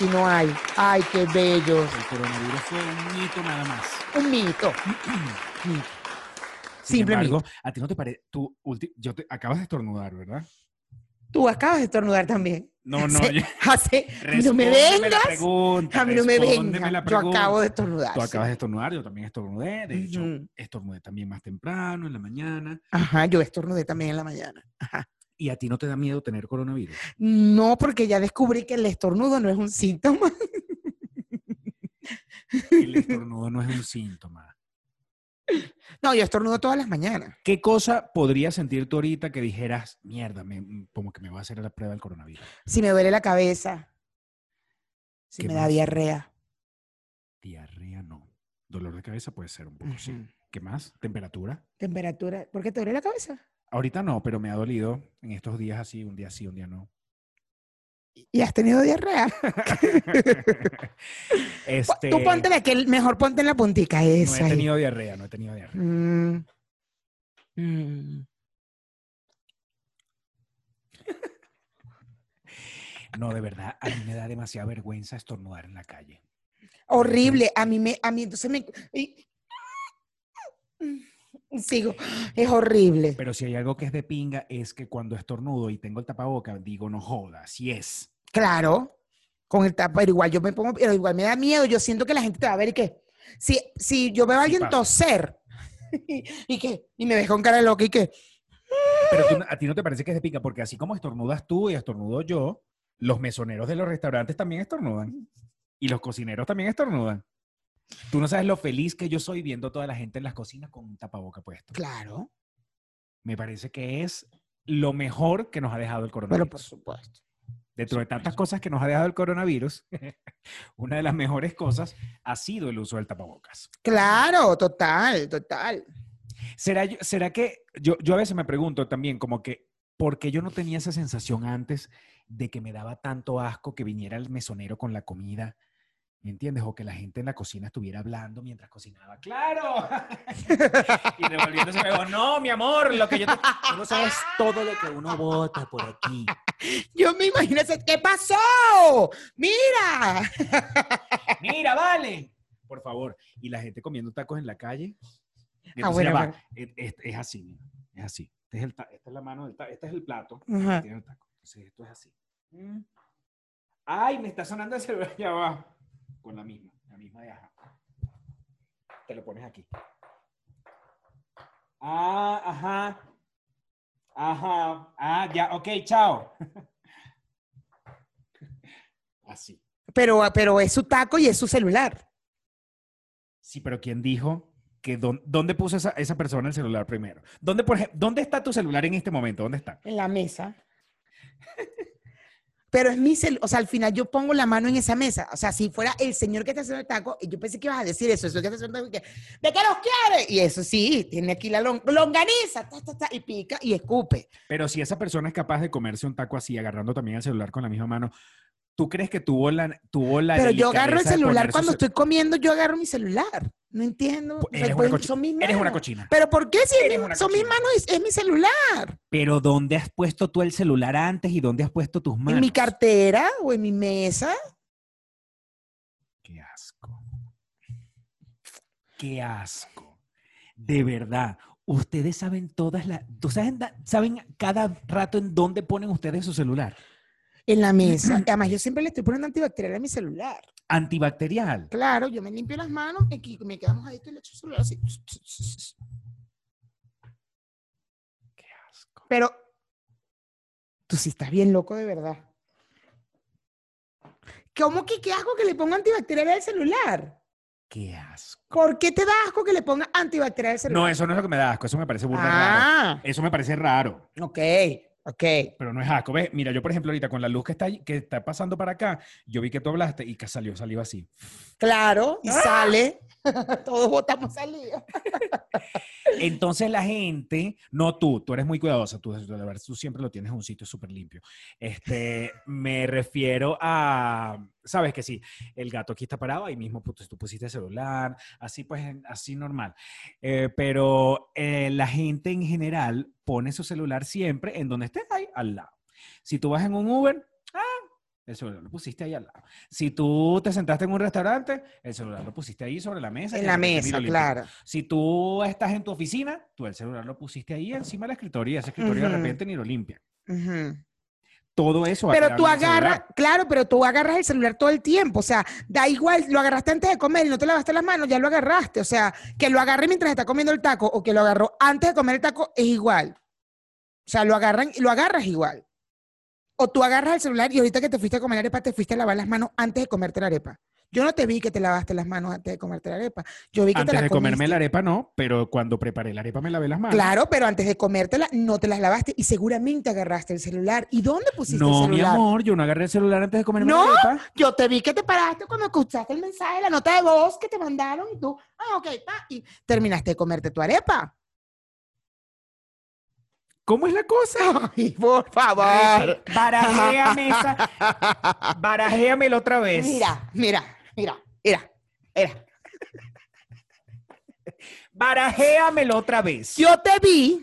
aquí no hay. Ay, qué bellos. El coronavirus fue un mito nada más. Un mito. Mito. Sin Simple embargo, a ti no te parece, tú yo te acabas de estornudar, ¿verdad? Tú acabas de estornudar también. No, no, Hace- yo- hace- no me Respóndeme la vengas. pregunta, A mí no me vengas. Yo acabo de estornudar. Tú sí. acabas de estornudar, yo también estornudé. De hecho, Ujú. estornudé también más temprano, en la mañana. Ajá, yo estornudé también en la mañana. Ajá. ¿Y a ti no te da miedo tener coronavirus? No, porque ya descubrí que el estornudo no es un síntoma. El estornudo no es un síntoma. No, yo estornudo todas las mañanas. ¿Qué cosa podrías sentir tú ahorita que dijeras, mierda, me- como que me va a hacer la prueba del coronavirus? Si me duele la cabeza. Si ¿Qué me da diarrea. Diarrea no. Dolor de cabeza puede ser un poco, sí. Ujú. ¿Qué más? ¿Temperatura? Temperatura. ¿Por qué te duele la cabeza? Ahorita no, pero me ha dolido en estos días así, un día sí, un día no. ¿Y has tenido diarrea? este, Tú ponte la que mejor ponte en la puntica no esa. he ahí. tenido diarrea, no he tenido diarrea. Mm. Mm. No, de verdad, a mí me da demasiada vergüenza estornudar en la calle. Horrible. A mí me, a mí entonces me. y- Sigo. Es horrible. Pero si hay algo que es de pinga, es que cuando estornudo y tengo el tapaboca, digo, no joda, si es. Claro. Con el tapa, pero igual yo me pongo, pero igual me da miedo. Yo siento que la gente te va a ver y que. Si, si yo veo a alguien toser y que, y me ves con cara de loca y que. Pero tú- a ti no te parece que es de pinga, porque así como estornudas tú y estornudo yo, los mesoneros de los restaurantes también estornudan. Y los cocineros también estornudan. Tú no sabes lo feliz que yo soy viendo toda la gente en las cocinas con un tapaboca puesto. Claro. Me parece que es lo mejor que nos ha dejado el Pero coronavirus. por supuesto. Dentro de tantas cosas que nos ha dejado el coronavirus, una de las mejores cosas ha sido el uso del tapabocas. Claro, total, total. ¿Será, será que yo, yo a veces me pregunto también como que, ¿por qué yo no tenía esa sensación antes de que me daba tanto asco que viniera el mesonero con la comida? ¿Me entiendes? O que la gente en la cocina estuviera hablando mientras cocinaba. ¡Claro! y revolviéndose, me digo, no, mi amor, lo que yo te... Tú no sabes todo lo que uno bota por aquí. Yo me imagino, ¿qué pasó? Mira. Mira, vale. Por favor. Y la gente comiendo tacos en la calle. Ah, entonces bueno, ya va. bueno. Es, es- así, mira. Es así. Este es el ta- esta es la mano del taco. Este es el plato. Tiene el taco. Entonces esto es así. Mm. Ay, me está sonando el celular. Ya va. Con la misma. La misma de ajá. Te lo pones aquí. Ah, ajá. Ajá. Ah, ya. Ok, chao. Así. Pero, pero es su taco y es su celular. Sí, pero ¿quién dijo que dón- dónde puso esa, esa persona el celular primero? ¿Dónde, por ej- ¿Dónde está tu celular en este momento? ¿Dónde está? En la mesa. Pero es mi celular, o sea, al final yo pongo la mano en esa mesa. O sea, si fuera el señor que está haciendo el taco, y yo pensé que ibas a decir eso, eso que está haciendo el taco, ¿de qué los quiere? Y eso sí, tiene aquí la lon- longaniza, ta, ta, ta, y pica y escupe. Pero si esa persona es capaz de comerse un taco así, agarrando también el celular con la misma mano, ¿tú crees que tuvo la, tuvo la Pero yo agarro el celular cuando estoy comiendo, yo agarro mi celular. No entiendo. Pues eres Pues, una cochi- son mis Eres una cochina. Pero ¿por qué si es Eres mi- una son mis cochina. manos y es mi celular? Pero ¿dónde has puesto tú el celular antes y dónde has puesto tus manos? ¿En mi cartera o en mi mesa? Qué asco. Qué asco. De verdad. Ustedes saben todas las... ¿tú saben, saben cada rato en dónde ponen ustedes su celular? En la mesa. Además, yo siempre le estoy poniendo antibacterial a mi celular. Antibacterial. Claro, yo me limpio las manos, aquí me quedo mojadito y le echo el celular así. Qué asco. Pero tú sí estás bien loco de verdad. ¿Cómo que qué asco que le ponga antibacterial al celular? Qué asco. ¿Por qué te da asco que le ponga antibacterial al celular? No, eso no es lo que me da asco. Eso me parece burda raro. Ah, Eso me parece raro. ok, ok. Pero no es asco. ¿Ves? Mira, yo por ejemplo ahorita con la luz que está, que está pasando para acá, yo vi que tú hablaste y que salió, salió así. Claro, y ¡Ah! sale. Todos votamos salido. Entonces la gente, no tú, tú eres muy cuidadosa, tú siempre lo tienes en un sitio súper limpio. Este, me refiero a, sabes que sí, el gato aquí está parado, ahí mismo pues, tú pusiste el celular, así pues, así normal. Eh, pero eh, la gente en general pone su celular siempre en donde estés ahí al lado. Si tú vas en un Uber, ah, el celular lo pusiste ahí al lado. Si tú te sentaste en un restaurante, el celular lo pusiste ahí sobre la mesa. En la mesa, claro. Si tú estás en tu oficina, tú el celular lo pusiste ahí encima del escritorio y ese escritorio de repente ni lo limpia. Todo eso Pero tú agarras, claro, pero tú agarras el celular todo el tiempo. O sea, da igual, lo agarraste antes de comer y no te lavaste las manos, ya lo agarraste. O sea, que lo agarre mientras está comiendo el taco o que lo agarró antes de comer el taco es igual. O sea, lo agarran y lo agarras igual. O tú agarras el celular y ahorita que te fuiste a comer la arepa, te fuiste a lavar las manos antes de comerte la arepa. Yo no te vi que te lavaste las manos antes de comerte la arepa. Yo vi que Antes te la de comerme la arepa, no, pero cuando preparé la arepa me lavé las manos. Claro, pero antes de comértela no te las lavaste y seguramente agarraste el celular. ¿Y dónde pusiste No, el mi celular? amor, yo no agarré el celular antes de comerme No. la arepa. Yo te vi que te paraste cuando escuchaste el mensaje, la nota de voz que te mandaron y tú, ah, ok, pa, y terminaste de comerte tu arepa. ¿Cómo es la cosa? Ay, por favor. Barajéame esa, barajéamelo otra vez. Mira, mira, mira, mira, mira. Barajéamelo otra vez. Yo te vi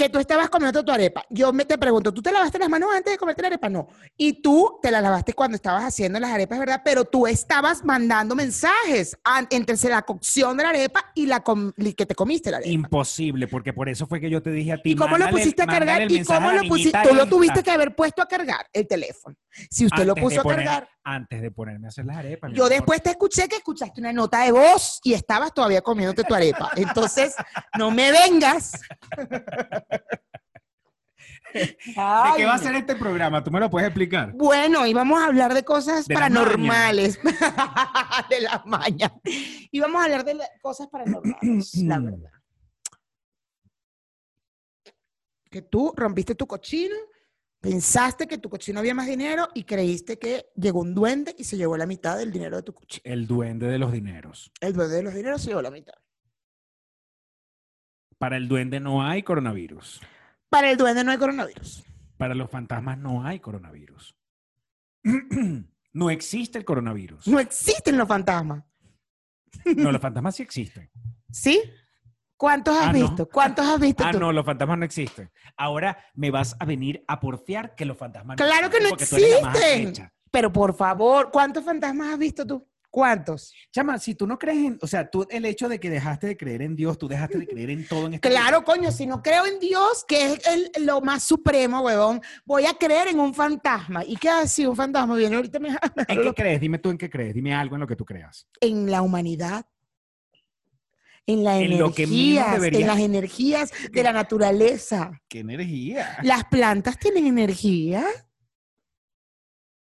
que tú estabas comiendo tu arepa. Yo me te pregunto, ¿tú te lavaste las manos antes de comerte la arepa? No. Y tú te las lavaste cuando estabas haciendo las arepas, ¿verdad? Pero tú estabas mandando mensajes entre la cocción de la arepa y la y que te comiste la arepa. Imposible, porque por eso fue que yo te dije a ti. ¿Y cómo lo pusiste a cargar? ¿Y cómo a lo pusiste? Tú lo tuviste que haber puesto a cargar el teléfono. Si usted lo Antes de puso a poner- cargar. Antes de ponerme a hacer las arepas. Yo después te escuché que escuchaste una nota de voz y estabas todavía comiéndote tu arepa. Entonces, no me vengas. ¿De qué va a ser este programa? ¿Tú me lo puedes explicar? Bueno, y vamos a hablar de cosas De la paranormales. de la maña. Y vamos a hablar de cosas paranormales, la verdad. Que tú rompiste tu cochino, pensaste que tu cochino había más dinero y creíste que llegó un duende y se llevó la mitad del dinero de tu cochino. El duende de los dineros. El duende de los dineros se llevó la mitad. Para el duende no hay coronavirus. Para el duende no hay coronavirus. Para los fantasmas no hay coronavirus. No existe el coronavirus. No existen los fantasmas. No, los fantasmas sí existen. ¿Sí? ¿Cuántos has Ah, no. visto? ¿Cuántos has visto Ah, tú? no, los fantasmas no existen. Ahora me vas a venir a porfiar que los fantasmas Claro que no porque tú eres la más existen. Pero por favor, ¿cuántos fantasmas has visto tú? ¿Cuántos? Chama, si tú no crees en, o sea, tú el hecho de que dejaste de creer en Dios, tú dejaste de creer en todo en este Claro, coño, si no creo en Dios, que es el- lo más supremo, huevón, voy a creer en un fantasma. ¿Y qué así un fantasma viene ahorita me, ¿En qué crees? Dime tú en qué crees. Dime algo en lo que tú creas. en la humanidad? En la En lo que mismo energías, debería- en las energías de la naturaleza. ¿Qué energía? ¿Las plantas tienen energía?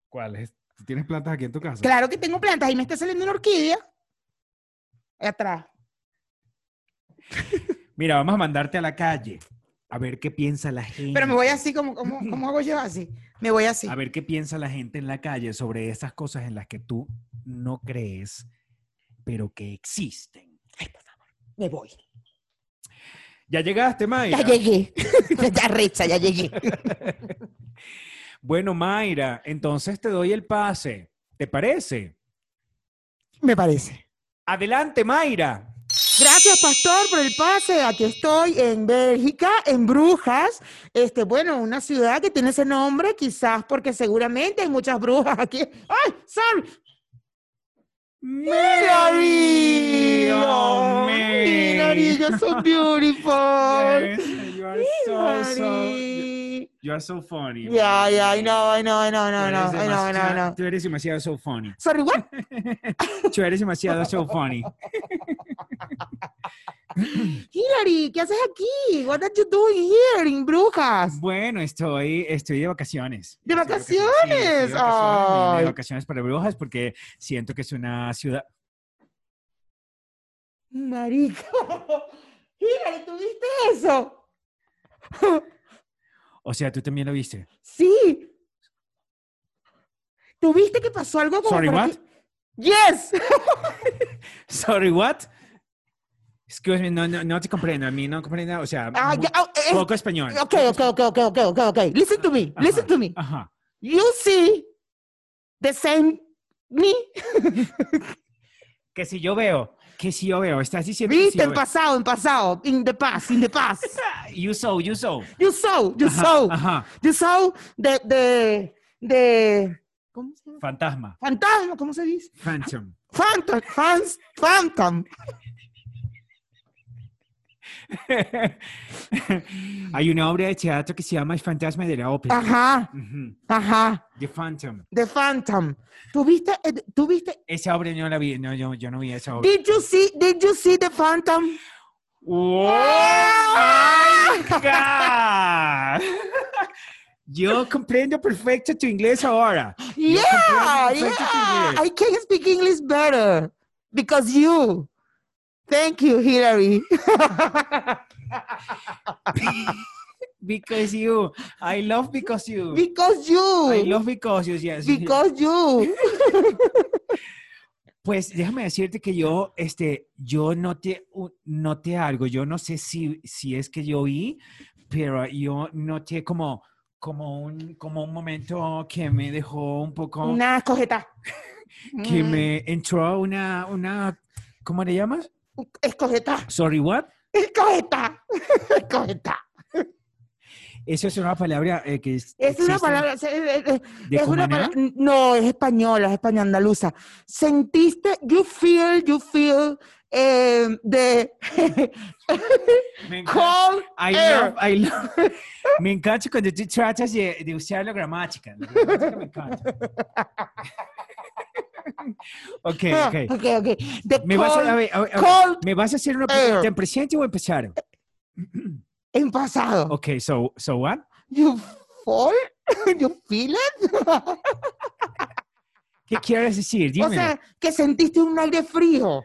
¿Cuál es? ¿Tú tienes plantas aquí en tu casa? Claro que tengo plantas y me está saliendo una orquídea. Atrás. Mira, vamos a mandarte a la calle a ver qué piensa la gente. Pero me voy así, como, como, ¿cómo hago yo así? Me voy así. A ver qué piensa la gente en la calle sobre esas cosas en las que tú no crees, pero que existen. Ay, por favor, me voy. Ya llegaste, Mayra. Ya llegué. ya recha, ya llegué. Bueno, Mayra, entonces te doy el pase. ¿Te parece? Me parece. Adelante, Mayra. Gracias, pastor, por el pase. Aquí estoy en Bélgica, en Brujas. Este, bueno, una ciudad que tiene ese nombre, quizás porque seguramente hay muchas brujas aquí. ¡Ay, sorry! Hilary! Oh, Hilary, you're so beautiful. Yes, you are so, so, Hilary. You are so funny. Yeah, yeah, I know, I know, I know, no, eres I know, I know, I know. Tú eres demasiado so funny. Sorry, what? Tú eres demasiado so funny. Hilary, ¿qué haces aquí? What are you doing here in Brujas? Bueno, estoy, estoy de vacaciones. ¿De Estoy sí, vacaciones? estoy de vacaciones, de vacaciones para Brujas porque siento que es una ciudad. Marica. Hilary, ¿tú viste eso? O sea, tú también lo viste. Sí. ¿Tú viste que pasó algo como Sorry, what? Yes. Sorry, what? Excuse me, no, no, no te comprendo. A mí no comprendo. O sea, Ah, oh, poco español. okay, okay, okay, okay, okay, okay, okay. Listen to me. Ajá, Listen to me. Ajá. You see the same me. Que si yo veo, que si yo veo, estás diciendo que si Viste en pasado, en pasado, in the past, in the past. You saw, you saw. You saw, you Ajá, saw, Ajá. you saw the, the, the, ¿cómo se llama? Fantasma. Fantasma, ¿cómo se dice? Phantom. Phantom, fans, phantom. Hay una obra de teatro que se llama El fantasma de la ópera. Ajá, Ujú. ajá, The Phantom. the phantom. ¿Tuviste, eh, tuviste, Esa obra no la vi, no, yo, yo no vi esa obra. did you see, did you see the phantom? ¡Oh, Ah! my God! Yo comprendo perfecto tu inglés ahora. Yeah, tu yeah. inglés. I can speak English better because you. Thank you, Hillary. Because you. I love because you. because you. I love because you, yes. because you. Pues déjame decirte que yo, este, yo noté, noté algo. Yo no sé si, si es que yo vi, pero yo noté como, como un, como un momento que me dejó un poco, Una escogeta. que Mm, me entró una, una, ¿cómo le llamas? Escogeta. Sorry, what? Escogeta. Escogeta. Eso es una palabra eh, que es, Es una palabra. es- es- es- de es una palabra. No, es española, es española andaluza. Sentiste, you feel, you feel eh, the Me cold I air. love, I love. Me encanta cuando tú tratas de, de usar la gramática. La gramática me encanta. Ok, Ah, ok. ok, ok. The ¿Me vas, a, a ver, a ver, cold ¿Me vas a hacer una pregunta en presente o en pasado? en pasado. Ok, so, so what? You fall, you feel it. ¿Qué quieres decir? o sea, que sentiste un aire frío.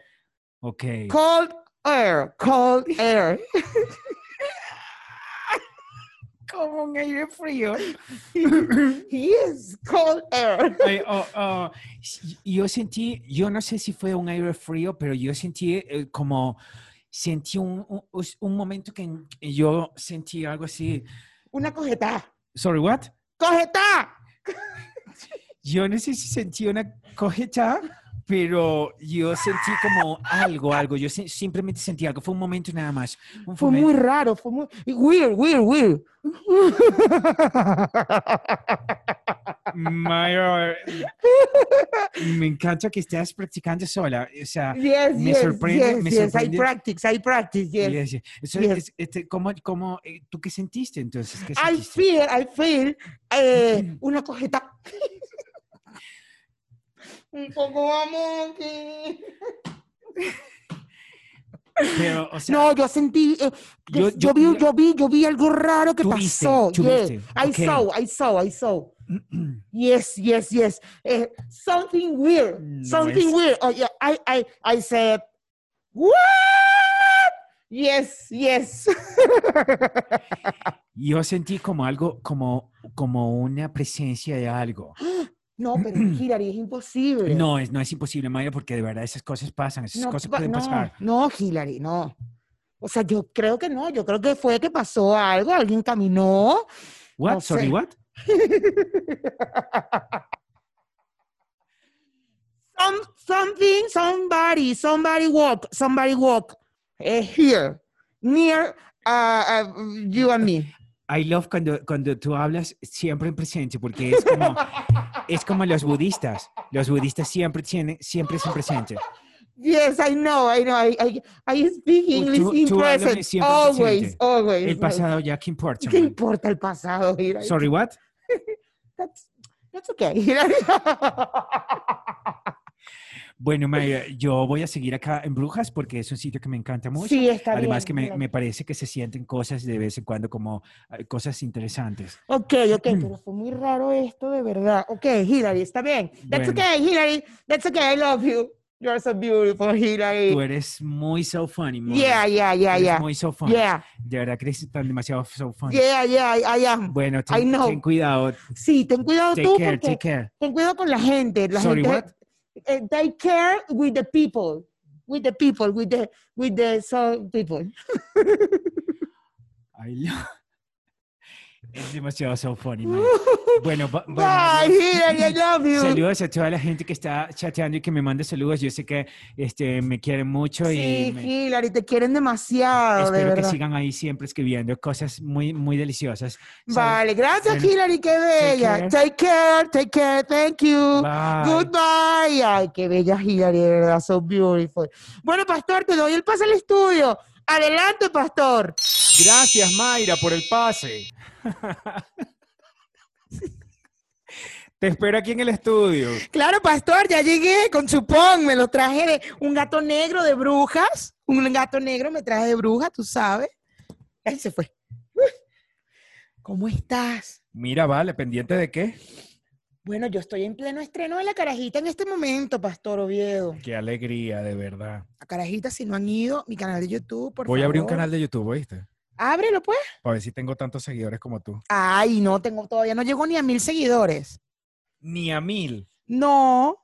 ok. Cold air, cold air. Como un aire frío. yes, cold air. Ay, oh, oh, yo sentí, yo no sé si fue un aire frío, pero yo sentí eh, como, sentí un, un, un momento que yo sentí algo así. Una cogeta. Sorry, what? ¡Cogeta! Yo no sé si sentí una cojeta, pero yo sentí como algo, algo. Yo se- simplemente sentí algo. Fue un momento nada más. Un Fue momen- muy raro, fue muy... Weird, weird, weird. Mayor, me encanta que estés practicando sola. O sea, yes, Me yes, sorprende, yes, me yes. I sorprende. practice, I practice, yes. yes, yes. Eso es- este, ¿cómo, cómo, eh, ¿Tú qué sentiste entonces? ¿Qué I sentiste? feel, I feel eh, una cogeta. Un poco vamos. Pero, o sea, No, yo sentí, eh, Yo- yo, yo- vi, yo- vi, yo vi algo raro que pasó. tú yes. viste, I ok. saw, I saw, I saw. Yes, yes, yes. Eh, something weird. No something es- weird. Oh, yeah. I, I, I said, what? Yes, yes. yo sentí como algo, como, como una presencia de algo. no, pero Hillary, es imposible. No, es, no es imposible, Maya, porque de verdad esas cosas pasan, esas no, cosas pueden no, pasar. no, Hillary, no. O sea, yo creo que no. Yo creo que fue que pasó algo. Alguien caminó. What? no Sorry, sé. what? Some, something, somebody, somebody walk, somebody walk eh, here, near uh, uh, you and me. I love cuando, cuando tú hablas siempre en presente, porque es como, es como los budistas. Los budistas siempre tienen, siempre es en presente. Yes, I know, I know. I, I, I speak English tú- in tú present. Always, always. El pasado ya, ¿qué importa? ¿Qué man? importa el pasado? Hillary? Sorry, what? That's, that's okay. Bueno, Maya, yo voy a seguir acá en Brujas porque es un sitio que me encanta mucho. sí, está Además bien. que me, me parece que se sienten cosas de vez en cuando como eh, cosas interesantes. Ok, ok, pero fue muy raro esto de verdad. Ok, Hillary, está bien. That's Bueno. okay, Hillary. That's okay. I love you. You're so beautiful, Hillary. Tú eres muy so funny. Mona. Yeah, yeah, yeah, Eres yeah. muy so funny. Yeah, De verdad que eres tan demasiado so funny. yeah, yeah, I, I am. Bueno, I ten, know. ten cuidado. Sí, ten cuidado Take tú care, porque take care. ten cuidado con la gente. La Sorry, gente what? Eh, take care with the people. with the people, with the, with the so people. I no. Es demasiado so funny, man. Bueno, ba- bueno, Bye, Hillary, I love you. Saludos a toda la gente que está chateando y que me manda saludos. Yo sé que este, me quieren mucho Sí, y me- Hillary, te quieren demasiado, de espero que verdad. sigan ahí siempre escribiendo cosas muy, muy deliciosas. Vale, gracias, Bueno, Hillary, qué bella. care. Take care, take care, thank you. Bye. Goodbye. Ay, qué bella Hillary, de verdad, so beautiful. Bueno, pastor, te doy el pase al estudio. Adelante, pastor. Gracias, Mayra, por el pase. Te espero aquí en el estudio. Claro, pastor, ya llegué con chupón. Me lo traje de un gato negro de brujas. Un gato negro me traje de brujas, tú sabes. Él se fue. ¿Cómo estás? Mira, vale, pendiente de qué? Bueno, yo estoy en pleno estreno de la carajita en este momento, Pastor Oviedo. Qué alegría, de verdad. La carajita, si no han ido, mi canal de YouTube, por Voy a abrir un favor. canal de YouTube, ¿oíste? Ábrelo, pues. Para ver si tengo tantos seguidores como tú. Ay, no, tengo, todavía no llegó ni a mil seguidores. Ni a mil. No,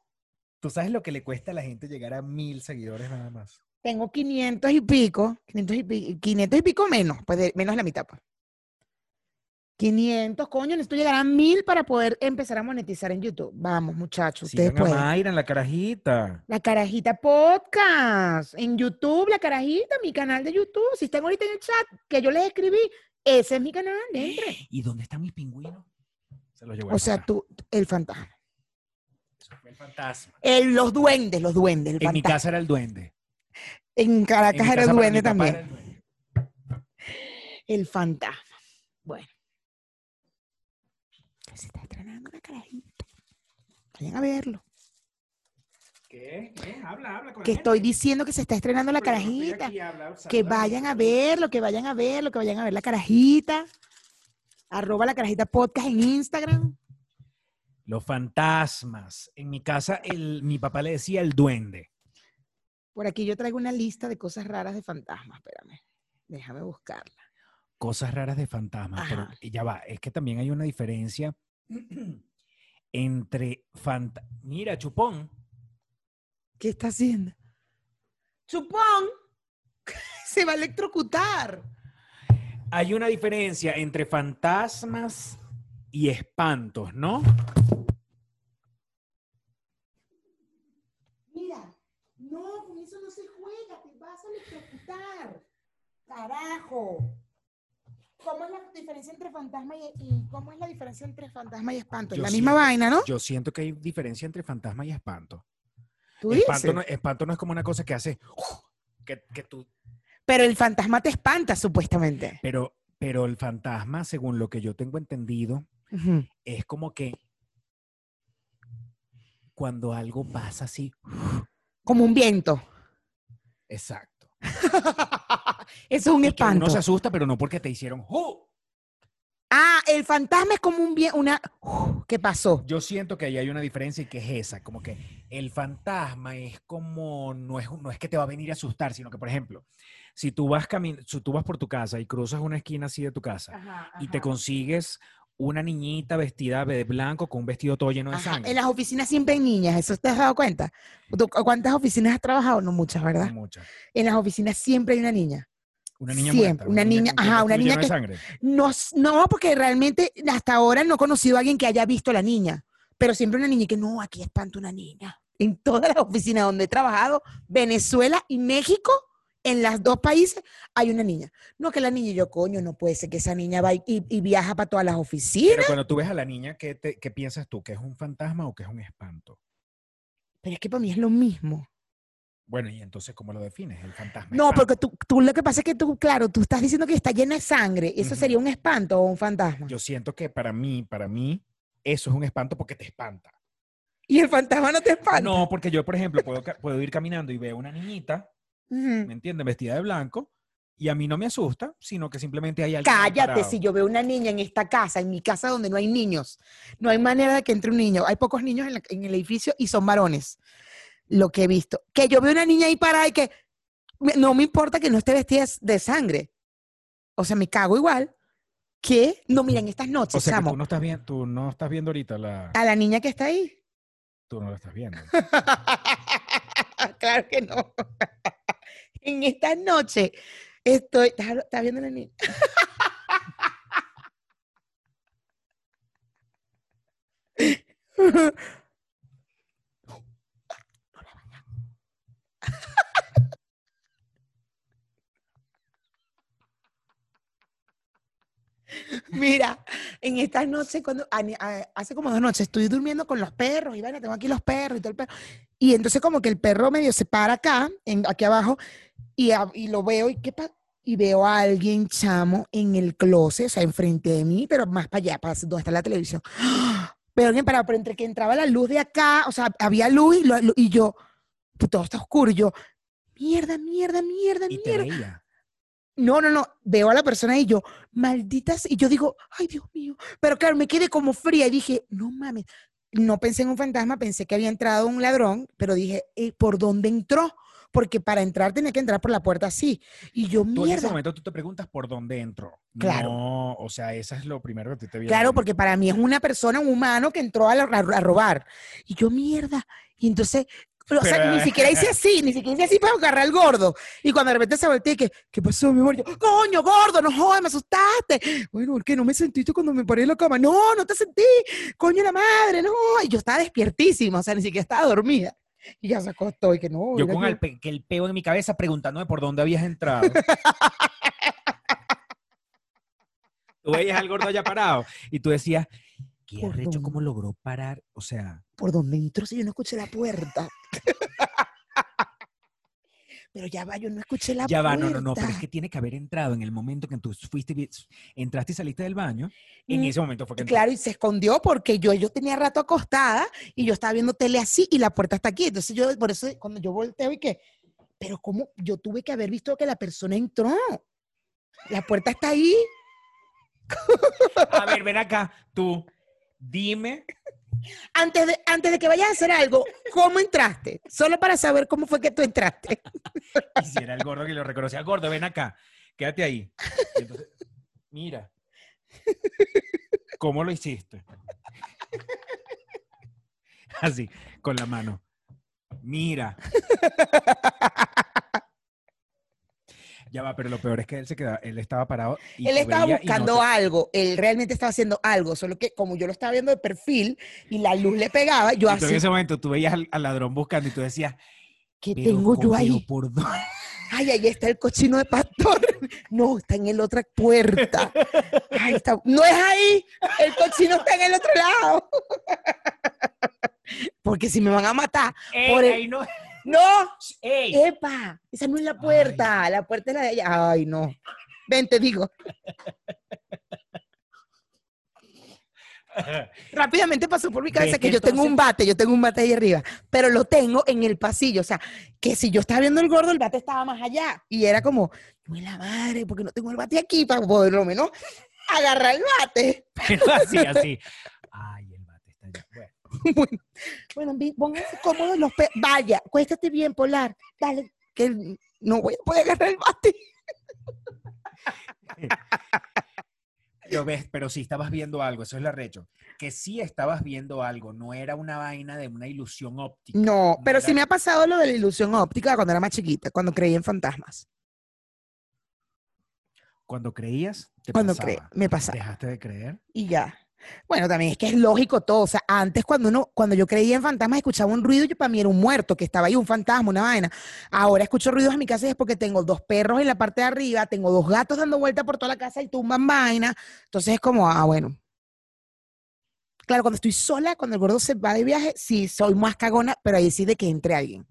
¿Tú sabes lo que le cuesta a la gente llegar a mil seguidores nada más? tengo 500 y pico. 500 y, pi- 500 y pico menos, pues de- menos la mitad. Pues. 500, coño, necesito llegar a mil para poder empezar a monetizar en YouTube. Vamos, muchachos, ustedes Sigan a pueden. Mayra en la carajita. La Carajita Podcast. En YouTube, La Carajita, mi canal de YouTube. Si están ahorita en el chat que yo les escribí, ese es mi canal, entre. ¿Y dónde están mis pingüinos? Se los llevó O sea, tú, el fantasma. El fantasma. El- los duendes, los duendes, el En mi casa era el duende. En Caracas era el duende también. era el duende. El fantasma. Bueno. Que se está estrenando la carajita. Vayan a verlo. ¿Qué? ¿Qué? Habla, habla con la Que estoy gente. diciendo que se está estrenando la Pero estoy carajita. aquí, habla, Que vayan a verlo, que vayan a verlo, que vayan a ver la carajita. Arroba la carajita podcast en Instagram. Los fantasmas. En mi casa, el, mi papá le decía el duende. Por aquí yo traigo una lista de cosas raras de fantasmas. Espérame. Déjame buscarla. Cosas raras de fantasmas. Pero ya va, es que también hay una diferencia entre fantasmas. Mira, chupón. ¿Qué está haciendo? Chupón. Se va a electrocutar. Hay una diferencia entre fantasmas y espantos, ¿no? Mira, no, con eso no se juega, te vas a electrocutar. Carajo. ¿Cómo es la diferencia entre fantasma y, y cómo es la diferencia entre fantasma y espanto? Es la misma siento- vaina, ¿no? Yo siento que hay diferencia entre fantasma y espanto. Tú dices. Espanto no, espanto no es como una cosa que hace que, que tú. Pero el fantasma te espanta, supuestamente. Pero, pero el fantasma, según lo que yo tengo entendido, es como que cuando algo pasa así. Como un viento. Exacto. Eso es un Y espanto. se asusta, pero no porque te hicieron. ¡Oh! Ah, el fantasma es como un bien, una. ¿Qué pasó? Yo siento que ahí hay una diferencia y que es esa, como que el fantasma es como, no es, no es que te va a venir a asustar, sino que, por ejemplo, si tú vas camin si tú vas por tu casa y cruzas una esquina así de tu casa y te consigues una niñita vestida de blanco con un vestido todo lleno de Ajá, sangre. En las oficinas siempre hay niñas, ¿eso te has dado cuenta? ¿Tú- ¿Cuántas oficinas has trabajado? No muchas, no ¿verdad? muchas. En las oficinas siempre hay una niña. Una niña Siempre, muerta, una niña- ajá, una niña que- sangre. No, no, porque realmente hasta ahora no he conocido a alguien que haya visto a la niña, pero siempre una niña que no, aquí espanto una niña. En todas las oficinas donde he trabajado, Venezuela y México, en los dos países, hay una niña. No, que la niña, yo, coño, no puede ser que esa niña va y, y viaja para todas las oficinas. Pero cuando tú ves a la niña, ¿qué, te- qué piensas tú? ¿Que es un fantasma o que es un espanto? Pero es que para mí es lo mismo. Bueno, y entonces, ¿cómo lo defines? El fantasma. No, espanto. porque tú, tú lo que pasa es que tú, claro, tú estás diciendo que está llena de sangre. ¿Eso sería un espanto o un fantasma? Yo siento que para mí, para mí, eso es un espanto porque te espanta. Y el fantasma no te espanta. No, porque yo, por ejemplo, puedo, puedo ir caminando y veo una niñita. ¿me entiendes? Vestida de blanco, y a mí no me asusta, sino que simplemente hay alguien. Cállate, parado. si yo veo una niña en esta casa, en mi casa donde no hay niños, no hay manera de que entre un niño. Hay pocos niños en, la- en el edificio y son varones. Lo que he visto. Que yo veo una niña ahí parada y que no me importa que no esté vestida de sangre. O sea, me cago igual. que No, miren, estas noches, O sea, que tú no estás viendo, tú no estás viendo ahorita la. a la niña que está ahí. Tú no la estás viendo. claro que no. en esta noche estoy. ¿Estás, viendo la niña? Mira, en estas noches, cuando a- a- hace como dos noches, estoy durmiendo con los perros y bueno, tengo aquí los perros y todo el perro. Y entonces como que el perro medio se para acá, en, aquí abajo, y, a- y lo veo y qué pa- y veo a alguien chamo en el closet, o sea, enfrente de mí, pero más para allá, para donde está la televisión. Pero alguien parado, pero entre que entraba la luz de acá, o sea, había luz y, lo- y yo, pues todo está oscuro, y yo, mierda, mierda, mierda, Y mierda. No, no, no. Veo a la persona y yo, malditas. Y yo digo, ay, Dios mío. Pero claro, me quedé como fría y dije, no mames. No pensé en un fantasma, pensé que había entrado un ladrón, pero dije, eh, ¿por dónde entró? Porque para entrar tenía que entrar por la puerta así. Y yo, Tú en ese mierda. momento tú te preguntas por dónde entró. Claro. No, o sea, eso es lo primero que te, te viene. Claro, porque para mí es una persona, un humano que entró a, la- a- a robar. Y yo, mierda. Y entonces, pero, o sea, ni siquiera hice así, ni siquiera hice así para agarrar al gordo. Y cuando de repente se volteé, y que, ¿qué pasó, mi amor? Yo, coño, gordo, no jodas, me asustaste. Bueno, ¿por qué no me sentiste cuando me paré en la cama? No, no te sentí. Coño, la madre, no. Y yo estaba despiertísima, o sea, ni siquiera estaba dormida. Y ya se acostó y que no. Yo con que- el, pe- que el peo en mi cabeza preguntándome por dónde habías entrado. tú veías al gordo allá parado y tú decías, qué ¿Por arrecho, ¿cómo logró parar? O sea, ¿Por dónde entró si yo no escuché la puerta? Pero ya va, yo no escuché la ya puerta. va, no, no, no, pero es que tiene que haber entrado en el momento que tú fuiste, entraste y saliste del baño. En Mm, ese momento fue que entró. Claro, y se escondió porque yo, yo tenía rato acostada y yo estaba viendo tele así y la puerta está aquí. Entonces yo, por eso cuando yo volteo y que, pero ¿cómo? Yo tuve que haber visto que la persona entró. La puerta está ahí. A ver, ven acá, tú, dime. Antes de, antes de que vayas a hacer algo, ¿cómo entraste? Solo para saber cómo fue que tú entraste. Y si era el gordo que lo reconocía, gordo, ven acá, quédate ahí. Y entonces, mira, ¿cómo lo hiciste? Así, con la mano. Mira. Ya va, pero lo peor es que él se quedaba, él estaba parado. Y Él estaba veía y no buscando algo, él realmente estaba haciendo algo, solo que como yo lo estaba viendo de perfil y la luz le pegaba, yo y tú en así, ese momento tú veías al, al ladrón buscando y tú decías, ¿qué tengo yo ¿cómo- ahí? por dónde? Ay, ahí está el cochino de pastor. No, está en el otra puerta. Ay, está- No es ahí. El cochino está en el otro lado. Porque si me van a matar. ¡Ey, Por el- ahí no! No, ¡Ey! epa, esa no es la puerta. La puerta es la de allá. Ay, no. Ven, te digo. Rápidamente pasó por mi cabeza ¿Ves que yo tengo un bate, yo tengo un bate ahí arriba, pero lo tengo en el pasillo. O sea, que si yo estaba viendo el gordo, el bate estaba más allá. Y era como, no es la madre, porque no tengo el bate aquí para por lo menos agarrar el bate. Pero así, así. Ay, el bate está allá. Bueno. Bueno, bueno, pónganse cómodos los pe- Vaya, cuéstate bien, Polar. Dale, que no voy a poder agarrar el bate. Pero ves, pero sí estabas viendo algo, eso es lo arrecho. Que sí estabas viendo algo, no era una vaina de una ilusión óptica. No, pero era- sí me ha pasado lo de la ilusión óptica cuando era más chiquita, cuando creí en fantasmas. Cuando creías, te Cuando pasaba. me pasaba. Dejaste de creer. y ya. Bueno, también es que es lógico todo. O sea, antes cuando uno, cuando yo creía en fantasmas, escuchaba un ruido y para mí era un muerto, que estaba ahí un fantasma, una vaina. Ahora escucho ruidos en mi casa y es porque tengo dos perros en la parte de arriba, tengo dos gatos dando vuelta por toda la casa y tumban vaina. Entonces es como, ah, bueno. Claro, cuando estoy sola, cuando el gordo se va de viaje, sí, soy más cagona, pero ahí sí de que entre alguien.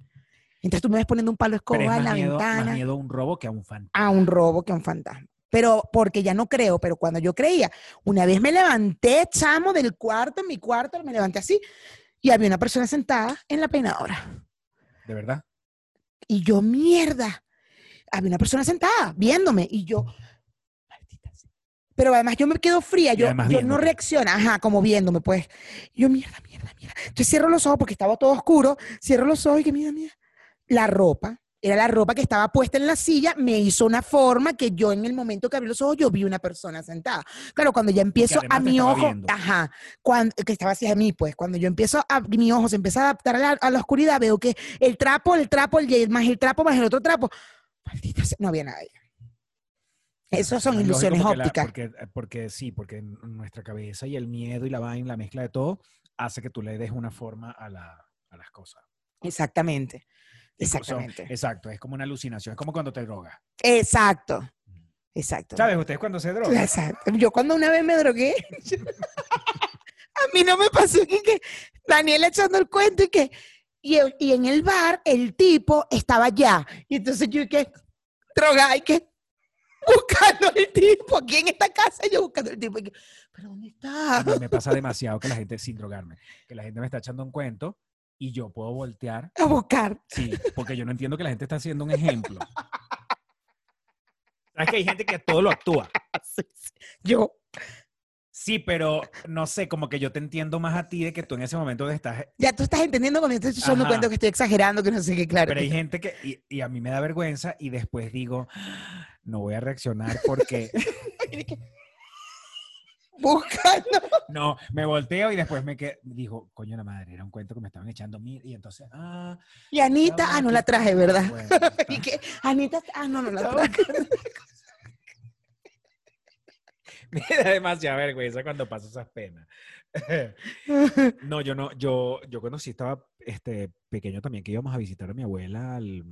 Entonces tú me ves poniendo un palo de escoba es en la miedo, más ventana miedo a un robo que a un fantasma. a un robo que a un fantasma. Pero porque ya no creo, pero cuando yo creía, una vez me levanté, chamo, del cuarto, en mi cuarto, me levanté así, y había una persona sentada en la peinadora. ¿De verdad? Y yo, mierda, había una persona sentada viéndome, y yo. Pero además yo me quedo fría, yo, yo no reacciono, ajá, como viéndome, pues. Y yo, mierda, mierda, mierda. Entonces cierro los ojos porque estaba todo oscuro, cierro los ojos y que, mira, mira, la ropa era la ropa que estaba puesta en la silla, me hizo una forma que yo en el momento que abrí los ojos, yo vi una persona sentada. Claro, cuando ya empiezo a mi ojo, viendo. ajá, cuando, que estaba hacia mí, pues, cuando yo empiezo a, mi ojo se empieza a adaptar a la, a la oscuridad, veo que el trapo, el trapo, el, más el trapo, más el otro trapo, maldita sea, no había nadie. Esas son lógico ilusiones porque la- ópticas. porque, porque sí, porque nuestra cabeza y el miedo y la vaina, la mezcla de todo, hace que tú le des una forma a, la- a las cosas. Exactamente. Son- Exactamente. exacto, es como una alucinación, es como cuando te drogas. Exacto. Exacto. ¿Sabes? Ustedes cuando se drogan. Exacto. Yo cuando una vez me drogué, a mí no me pasó que, que Daniel echando el cuento y que, y, y en el bar el tipo estaba allá. Y entonces yo que, drogada y que, buscando el tipo, aquí en esta casa yo buscando el tipo. Y que, ¿pero dónde está? A mí me pasa demasiado que la gente, sin drogarme, que la gente me está echando un cuento y yo puedo voltear. A buscar. Sí, porque yo no entiendo que la gente está haciendo un ejemplo. ¿Sabes que hay gente que todo lo actúa? Yo, Sí, pero no sé, como que yo te entiendo más a ti de que tú en ese momento estás ya tú estás entendiendo cuando yo estoy que estoy exagerando, que no sé qué, claro. Pero hay gente que, y, y a mí me da vergüenza y después digo, no voy a reaccionar porque, Buscando. no, me volteo y después me quedo, dijo, coño la madre, era un cuento que me estaban echando mil y entonces, ah, Y Anita, ah, no la traje, ¿verdad? Bueno. Y que, Anita, ah, no, no la traje. me da demasiada vergüenza cuando paso esas penas. No, yo no, yo, yo cuando sí estaba este, pequeño también, que íbamos a visitar a mi abuela al-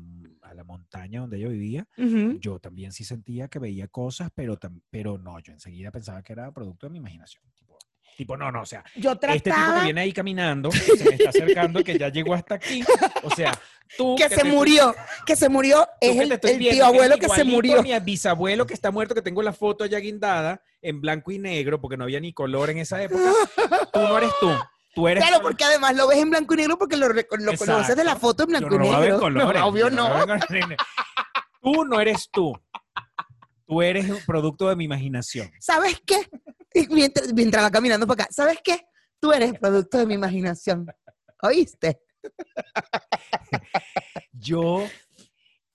a la montaña donde ella vivía, Ujú. yo también sí sentía que veía cosas, pero, pero no, yo enseguida pensaba que era producto de mi imaginación. Tipo, tipo no, no, o sea, Yo este tipo que trataba viene ahí caminando, que se me está acercando, que ya llegó hasta aquí, o sea, tú... que te se estoy- murió, que se murió, es que el, te el viendo, tío abuelo que se igualito murió. Mi bisabuelo que está muerto, que tengo la foto allá guindada en blanco y negro, porque no había ni color en esa época. Tú no eres tú. Tú eres Claro, porque además lo ves en blanco y negro porque lo, lo conoces de la foto en blanco no y negro. colores, No, obvio no. Tú no eres tú. Tú eres un producto de mi imaginación. ¿Sabes qué? Mientras, mientras va caminando para acá, ¿sabes qué? Tú eres producto de mi imaginación. ¿Oíste? Yo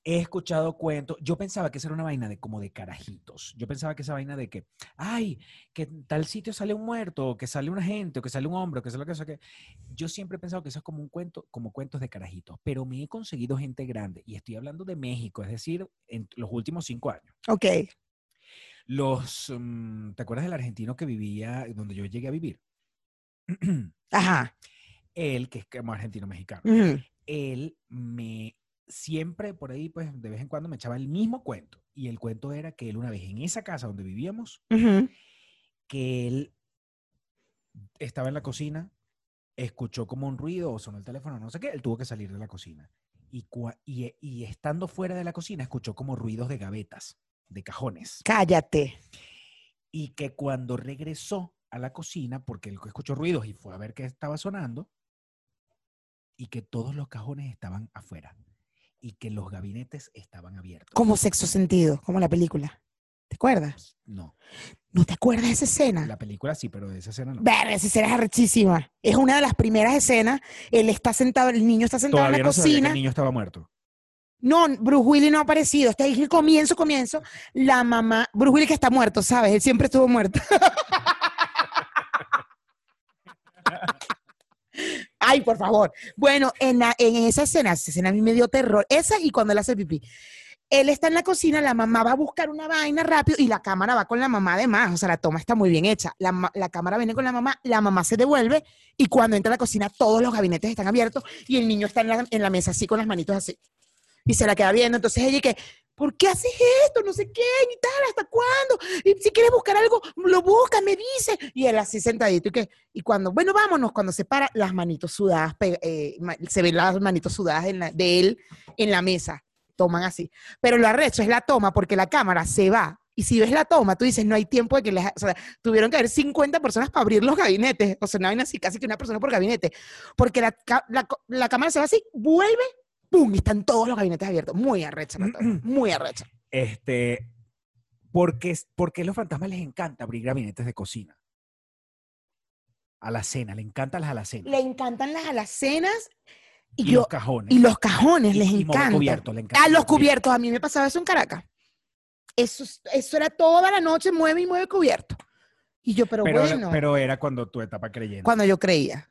he escuchado cuentos. Yo pensaba que esa era una vaina de como de carajitos. Yo pensaba que esa vaina de que, ay, que en tal sitio sale un muerto, o que sale una gente, o que sale un hombre, o que sale lo que sea que. Yo siempre he pensado que eso es como un cuento, como cuentos de carajitos. Pero me he conseguido gente grande, y estoy hablando de México, es decir, en los últimos cinco años. Ok. Los, mm, ¿te acuerdas del argentino que vivía donde yo llegué a vivir? Ajá. Él, que es como argentino mexicano. Ujú. él me siempre por ahí, pues de vez en cuando me echaba el mismo cuento. Y el cuento era que él una vez en esa casa donde vivíamos, que él estaba en la cocina, escuchó como un ruido o sonó el teléfono, no sé qué, él tuvo que salir de la cocina. Y, y, y estando fuera de la cocina, escuchó como ruidos de gavetas, de cajones. Cállate. Y que cuando regresó a la cocina, porque él escuchó ruidos y fue a ver qué estaba sonando, y que todos los cajones estaban afuera y que los gabinetes estaban abiertos. Como sexo sentido, como la película. ¿Te acuerdas? No, ¿No te acuerdas de esa escena? la película sí, pero de esa escena no. Verga, esa escena es arrechísima. Es una de las primeras escenas. Él está sentado, el niño está sentado Todavía en la no sabía que cocina. el niño estaba muerto. No, Bruce Willis no ha aparecido. Está ahí el comienzo, comienzo. La mamá, Bruce Willis que está muerto, ¿sabes? Él siempre estuvo muerto. Ay, por favor. Bueno, en, en esa escena, esa escena a mí me dio terror. Esa y cuando él hace pipí. Él está en la cocina, la mamá va a buscar una vaina rápido y la cámara va con la mamá además. O sea, la toma está muy bien hecha. La, la cámara viene con la mamá, la mamá se devuelve y cuando entra a la cocina todos los gabinetes están abiertos y el niño está en la, mesa así con las manitos así. Y se la queda viendo. Entonces ella que, ¿por qué haces esto? No sé qué, y tal, ¿hasta cuándo? Y si quieres buscar algo, lo buscas, me dice. Y él así sentadito y que, y cuando, bueno, vámonos, cuando se para, las manitos sudadas, eh, se ven las manitos sudadas la- de él en la mesa. Toman así. Pero lo arrecho es la toma porque la cámara se va. Y si ves la toma, tú dices, no hay tiempo de que les... O sea, tuvieron que haber 50 personas para abrir los gabinetes. O sea, no hay así, casi que una persona por gabinete. Porque la, la la cámara se va así, vuelve, ¡pum! Y están todos los gabinetes abiertos. Muy arrecha muy arrecha. Este, porque, porque a los fantasmas les encanta abrir gabinetes de cocina. A la cena, le encantan las alacenas. Le encantan las alacenas. Y, Y yo, los cajones. y los cajones les Y- y mover encanta. cubiertos, le encanta A los cubiertos. a mí me pasaba eso en Caracas. Eso, es- eso era toda la noche, mueve y mueve cubierto. Y yo, pero, Pero, bueno, pero era cuando tu etapa creyente. cuando yo creía.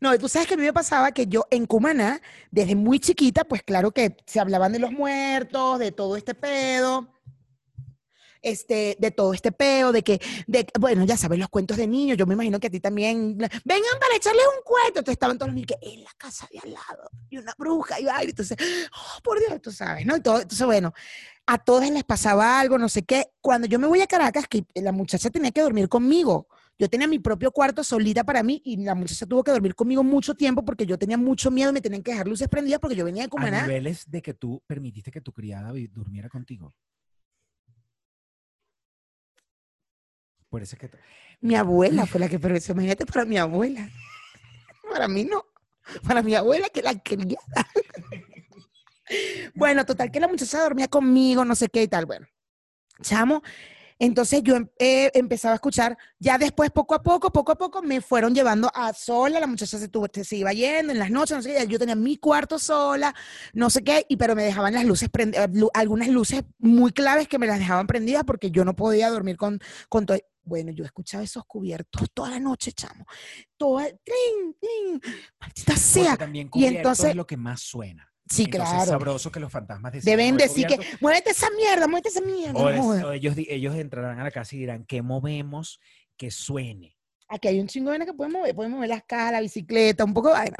No, tú sabes que a mí me pasaba que yo en Cumaná, desde muy chiquita, pues claro que se hablaban de los muertos, de todo este pedo, este, de todo este pedo, de que, de, bueno, ya sabes, los cuentos de niños, yo me imagino que a ti también, vengan para echarles un cuento, entonces estaban todos los niños que en la casa de al lado, y una bruja, y ay, entonces, oh, por Dios, tú sabes, ¿no? Y todo, entonces, bueno, a todas les pasaba algo, no sé qué. Cuando yo me voy a Caracas, que la muchacha tenía que dormir conmigo, yo tenía mi propio cuarto solita para mí y la muchacha tuvo que dormir conmigo mucho tiempo porque yo tenía mucho miedo y me tenían que dejar luces prendidas porque yo venía de A Cumaná. niveles de que tú permitiste que tu criada durmiera contigo. Por eso es que... Mi abuela fue la que, eso, imagínate para mi abuela. Para mí no. Para mi abuela que la criada. Bueno, total que la muchacha dormía conmigo, no sé qué y tal. Bueno, chamo. Entonces yo em- eh, empezaba a escuchar, ya después poco a poco, poco a poco me fueron llevando a sola, la muchacha se, tuvo, se iba yendo en las noches, no sé qué, yo tenía mi cuarto sola, no sé qué, y pero me dejaban las luces, eh, algunas luces muy claves que me las dejaban prendidas porque yo no podía dormir con, con todo. Bueno, yo escuchaba esos cubiertos toda la noche, chamo. Toda, trin, trin, maldita sea. también Y entonces- es lo que más suena. Sí, Entonces, claro. sabroso que los fantasmas Deben "Mueve decir que, cubierto". muévete esa mierda, muévete esa mierda. O, es- o ellos, ellos entrarán a la casa y dirán, ¿qué movemos que suene? Aquí hay un chingo de que pueden mover, pueden mover las cajas, la bicicleta, un poco de vaina.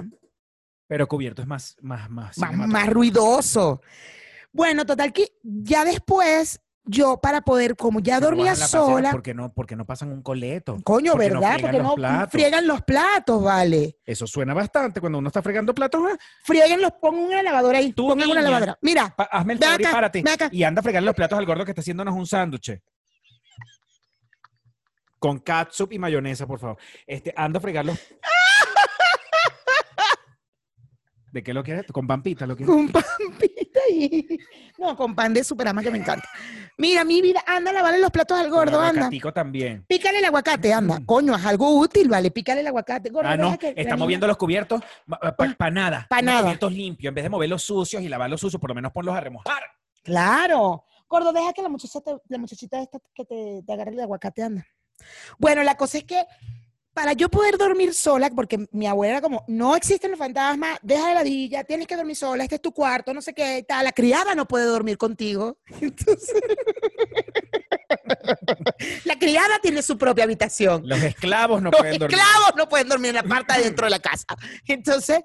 Pero cubierto es más, más, más, más, más ruidoso. Bueno, total que ya después, yo para poder, como ya Pero dormía sola, porque no, porque no pasan un coleto. coño, porque ¿verdad? Porque no platos. friegan los platos, vale. Eso suena bastante cuando uno está fregando platos. ¿eh? Frieguen los, pongan una lavadora ahí, Tú, pongan una lavadora. Mira, hazme el favor y acá, párate. ven acá. Y anda a fregarle los platos al gordo que está haciéndonos un sándwich. Con catsup y mayonesa, por favor. Este, anda a fregarlos. ¿De qué lo quieres? ¿Con pampita lo quieres? con pampita y... No, con pan de superama que me encanta. Mira, mi vida, anda a lavarle los platos al gordo, Con anda. también. Pícale el aguacate, anda. Coño, es algo útil, vale. Pícale el aguacate. Gordo, Ah, no, que niña- moviendo los cubiertos para nada. Pa' Unos nada. cubiertos limpios. En vez de moverlos sucios y lavarlos sucios, por lo menos ponlos a remojar. Claro. Gordo, deja que la muchacha te- la muchachita esta que te, te agarre el aguacate, anda. Bueno, la cosa es que para yo poder dormir sola, porque mi abuela era como, no existen los fantasmas, deja de ladilla, tienes que dormir sola, este es tu cuarto, no sé qué, tal. La criada no puede dormir contigo. Entonces, la criada tiene su propia habitación. Los esclavos no Los pueden dormir. esclavos no pueden dormir en la parte de dentro de la casa. Entonces,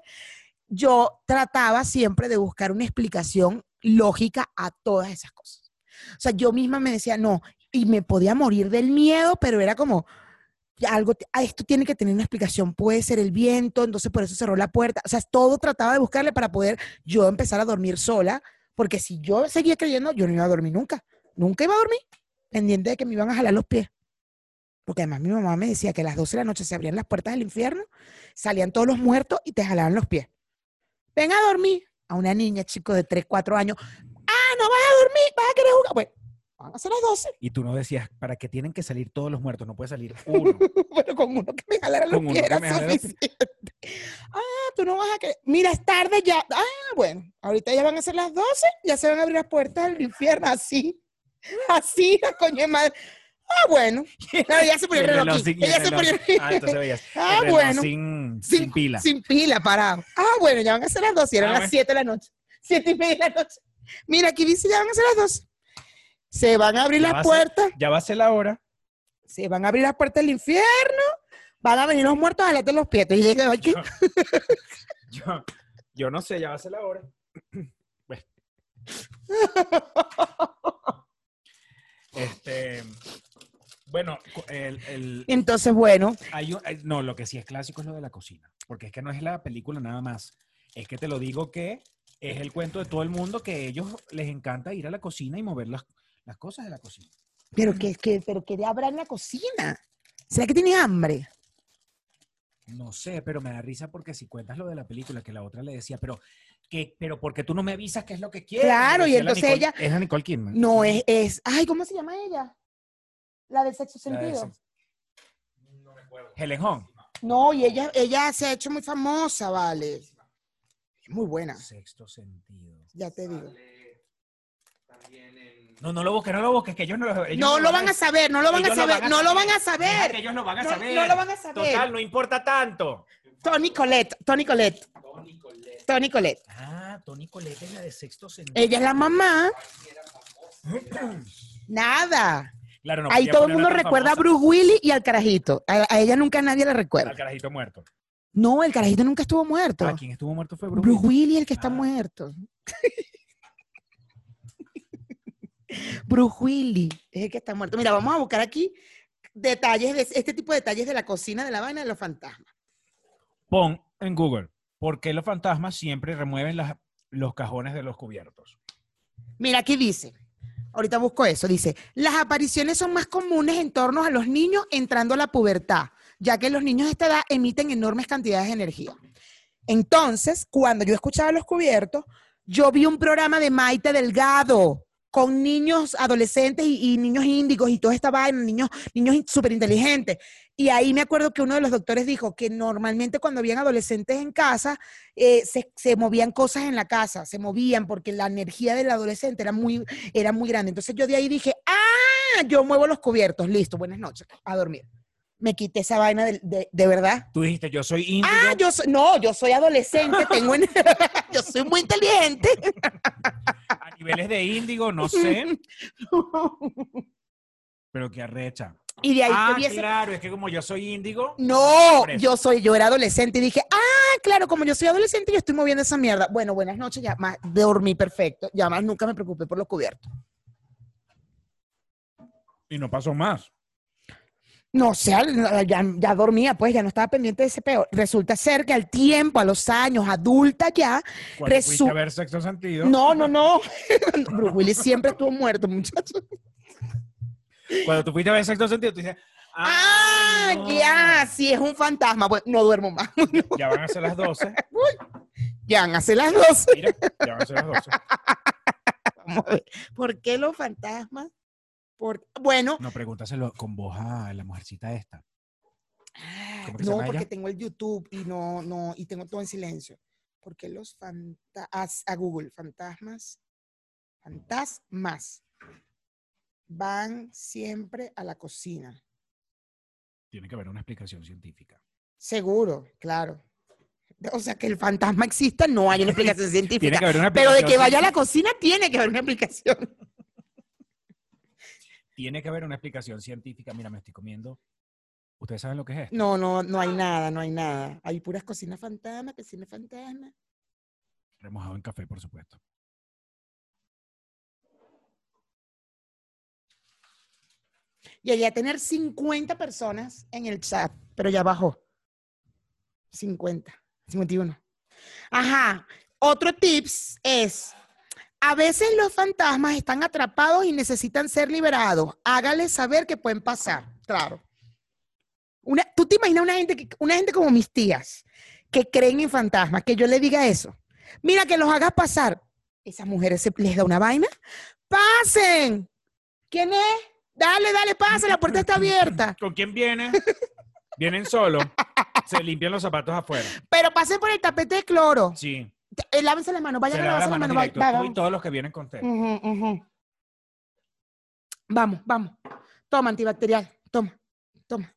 yo trataba siempre de buscar una explicación lógica a todas esas cosas. O sea, yo misma me decía, no, y me podía morir del miedo, pero era como, algo, ah, esto tiene que tener una explicación, puede ser el viento, entonces por eso cerró la puerta. O sea, todo trataba de buscarle para poder yo empezar a dormir sola, porque si yo seguía creyendo, yo no iba a dormir nunca. Nunca iba a dormir, pendiente de que me iban a jalar los pies. Porque además mi mamá me decía que a las 12 de la noche se abrían las puertas del infierno, salían todos los muertos y te jalaban los pies. Ven a dormir. A una niña, chico, de 3, 4 años. Ah, no vas a dormir, vas a querer jugar. Bueno, van a ser las 12. Y tú no decías, ¿para qué tienen que salir todos los muertos? No puede salir uno. Bueno, con uno que me jalara los pies que era los suficiente. Ah, tú no vas a querer. Mira, es tarde ya. Ah, bueno, ahorita ya van a ser las 12, ya se van a abrir las puertas del infierno, así. Así, la coño de madre. Ah, bueno. Claro, ya se ponía el el reloj. sin- Ella se ponía Ah, entonces veías. Ah, bueno. Sin, sin pila. Sin pila, parado. Ah, bueno, ya van a ser las 12, eran Ah, las bueno. 7 de la noche. 7 y media de la noche. Mira, aquí dice ya van a ser las 12. Se van a abrir Ya las ser- puertas, Ya va a ser la hora. se van a abrir las puertas del infierno, van a venir los muertos a jalarte los pies. Y llega aquí. Yo, yo no sé, ya va a ser la hora. Bueno. Este, bueno, el, el- Entonces, bueno, hay un- hay- no, lo que sí es clásico es lo de la cocina, porque es que no es la película nada más. Es que te lo digo que es el cuento de todo el mundo que a ellos les encanta ir a la cocina y mover las, las cosas de la cocina. pero que, que, pero que habrá en la cocina. ¿Será que tiene hambre? No sé, pero me da risa porque si cuentas lo de la película, que la otra le decía, pero, que, pero ¿por qué tú no me avisas qué es lo que quieres? Claro, y entonces Nicole- ella- Es la Nicole Kidman. No, es, es. Ay, ¿cómo se llama ella? La del sexo La de sentido. ese- Helen Hunt. No, y ella, ella se ha hecho muy famosa, vale. Es muy buena, Sexto sentido. ya te digo. No, no lo busques, no lo busques, que ellos no lo ellos No lo van a saber, no lo van a saber, no lo van a saber. ellos lo van a No- saber. no lo van a saber. Total, no importa tanto. Tony Colette, Tony Colette, Tony Colette. Ah, Tony Colette es la de sexto sentido. Ella es la mamá. Nada. Claro, no Ahí todo el mundo recuerda a. Bruce Willis y al carajito. A, a ella nunca nadie le recuerda. Al carajito muerto. No, el carajito nunca estuvo muerto. Ah, quien estuvo muerto fue Bruce Bruce Willis. Willis, el que está Ah. muerto. Bruce Willis es el que está muerto. Mira, vamos a buscar aquí detalles de este tipo de detalles de la cocina de la vaina de los fantasmas. Pon en Google, ¿por qué los fantasmas siempre remueven las- los cajones de los cubiertos? Mira, aquí dice, ahorita busco eso, dice, las apariciones son más comunes en torno a los niños entrando a la pubertad, ya que los niños de esta edad emiten enormes cantidades de energía. Entonces, cuando yo escuchaba los cubiertos, yo vi un programa de Maite Delgado con niños adolescentes y, niños índigos y toda esta vaina, niños, niños súper inteligentes. Y ahí me acuerdo que uno de los doctores dijo que normalmente cuando habían adolescentes en casa, eh, se, se movían cosas en la casa, se movían porque la energía del adolescente era muy, era muy grande. Entonces yo de ahí dije, ah, yo muevo los cubiertos, listo, buenas noches, a dormir. Me quité esa vaina de, de- de verdad. Tú dijiste, yo soy índigo. Ah, yo soy, no, yo soy adolescente, tengo, en- yo soy muy inteligente. A niveles de índigo, no sé, pero qué arrecha. Y de ahí Ah, claro, es que como yo soy índigo. No, yo soy, yo era adolescente y dije, ah, claro, como yo soy adolescente, yo estoy moviendo esa mierda. Bueno, buenas noches, ya más dormí perfecto, ya más nunca me preocupé por los cubiertos. Y no pasó más. No, o sea, ya, ya dormía, pues ya no estaba pendiente de ese peo. Resulta ser que al tiempo, a los años, adulta ya, Cuando Resu- fuiste a ver sexto sentido. no, no, no. Bruce Willis siempre estuvo muerto, muchachos. Cuando tú fuiste a ver sexto sentido, tú dices, Ah, no, ya, sí, es un fantasma. Bueno, no duermo más. Ya van a ser las 12. ya van a ser las 12. Mira, ya van a ser las 12. Vamos a ver. ¿Por qué los fantasmas? Bueno, No, pregúntaselo con voz a la mujercita esta. ¿Cómo que se no, porque ella? tengo el YouTube y no, no, y tengo todo en silencio. ¿Por qué los fantasmas, a Google, fantasmas, fantasmas van siempre a la cocina? Tiene que haber una explicación científica. Seguro, claro. O sea, que el fantasma exista, no hay una explicación Tiene científica. que haber una Pero de que vaya a la cocina, tiene que haber una explicación. Tiene que haber una explicación científica. Mira, me estoy comiendo. ¿Ustedes saben lo que es esto? No, no, no hay nada, no hay nada. Hay puras cocinas fantasmas, cocinas fantasmas. Remojado en café, por supuesto. Llegué a tener 50 personas en el chat, pero ya bajó. 50, 51. Ajá. Otro tips es, a veces los fantasmas están atrapados y necesitan ser liberados. Hágales saber que pueden pasar. Claro. Una, ¿Tú te imaginas una gente, que, una gente como mis tías que creen en fantasmas, que yo le diga eso? Mira, que los hagas pasar. Esas mujeres se les da una vaina. ¡Pasen! ¿Quién es? Dale, dale, pasa, la puerta está abierta. ¿Con quién viene? Vienen solo. Se limpian los zapatos afuera. Pero pasen por el tapete de cloro. Sí. Eh, lávense las manos, vayan a lavarse las manos manos. directo. va- y todos los que vienen con ujú. Vamos, vamos. Toma antibacterial. Toma, toma.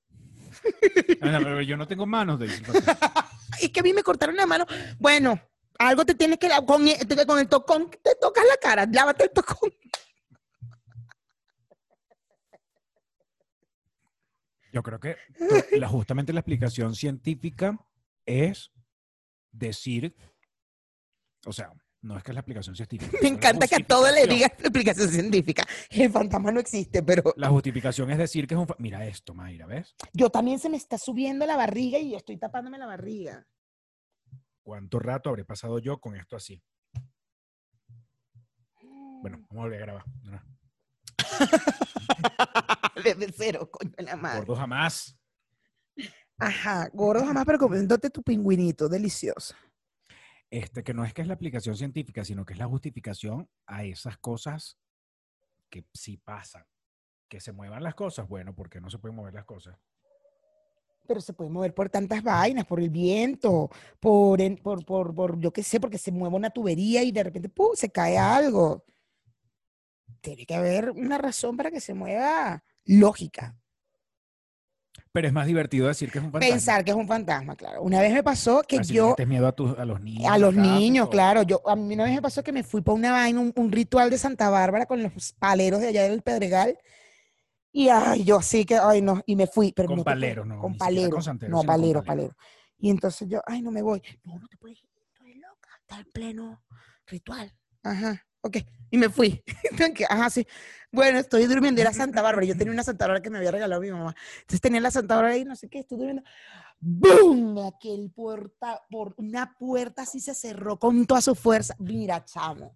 Ah, no, pero yo no tengo manos, paciente. Es que a mí me cortaron la mano. Bueno, algo te tienes que lavar. Con, el- con el tocón te tocas la cara. Lávate el tocón. Yo creo que to- la- justamente la explicación científica es decir, o sea, no es que es la explicación científica. Me encanta que a todo le digas explicación científica. El fantasma no existe, pero La justificación es decir que es un... fa- Mira esto, Mayra, ¿ves? yo también se me está subiendo la barriga y estoy tapándome la barriga. ¿Cuánto rato habré pasado yo con esto así? Bueno, vamos a volver a grabar. No, no. Desde cero, coño de la madre. Gordo jamás. Ajá, gordo jamás, pero comiéndote tu pingüinito, delicioso. Este, que no es que es la aplicación científica, sino que es la justificación a esas cosas que sí pasan. Que se muevan las cosas, bueno, porque no se pueden mover las cosas. pero se puede mover por tantas vainas, por el viento, por, en- por, por, por yo qué sé, porque se mueve una tubería y de repente ¡pum! se cae algo. Tiene que haber una razón para que se mueva lógica. Pero es más divertido decir que es un fantasma. Pensar que es un fantasma, claro. Una vez me pasó que Así yo, metes miedo a, tus- a los niños. a los niños, claro, yo, a mí una vez me pasó que me fui para una vaina, un, un ritual de Santa Bárbara con los paleros de allá del Pedregal. Y ay, yo sí que, ay, no, y me fui. Pero Con no paleros, no, Con siquiera con paleros. santeros, No, paleros. paleros. Y entonces yo, ay, no me voy. No, no te puedes ir, eres loca, está en pleno ritual. Ajá, ok. Y me fui. Ajá, sí. Bueno, estoy durmiendo, era Santa Bárbara. Yo tenía una Santa Bárbara que me había regalado mi mamá. Entonces tenía la Santa Bárbara ahí, no sé qué, estoy durmiendo. ¡Bum! Aquel puerta, una puerta así se cerró con toda su fuerza. Mira, chamo.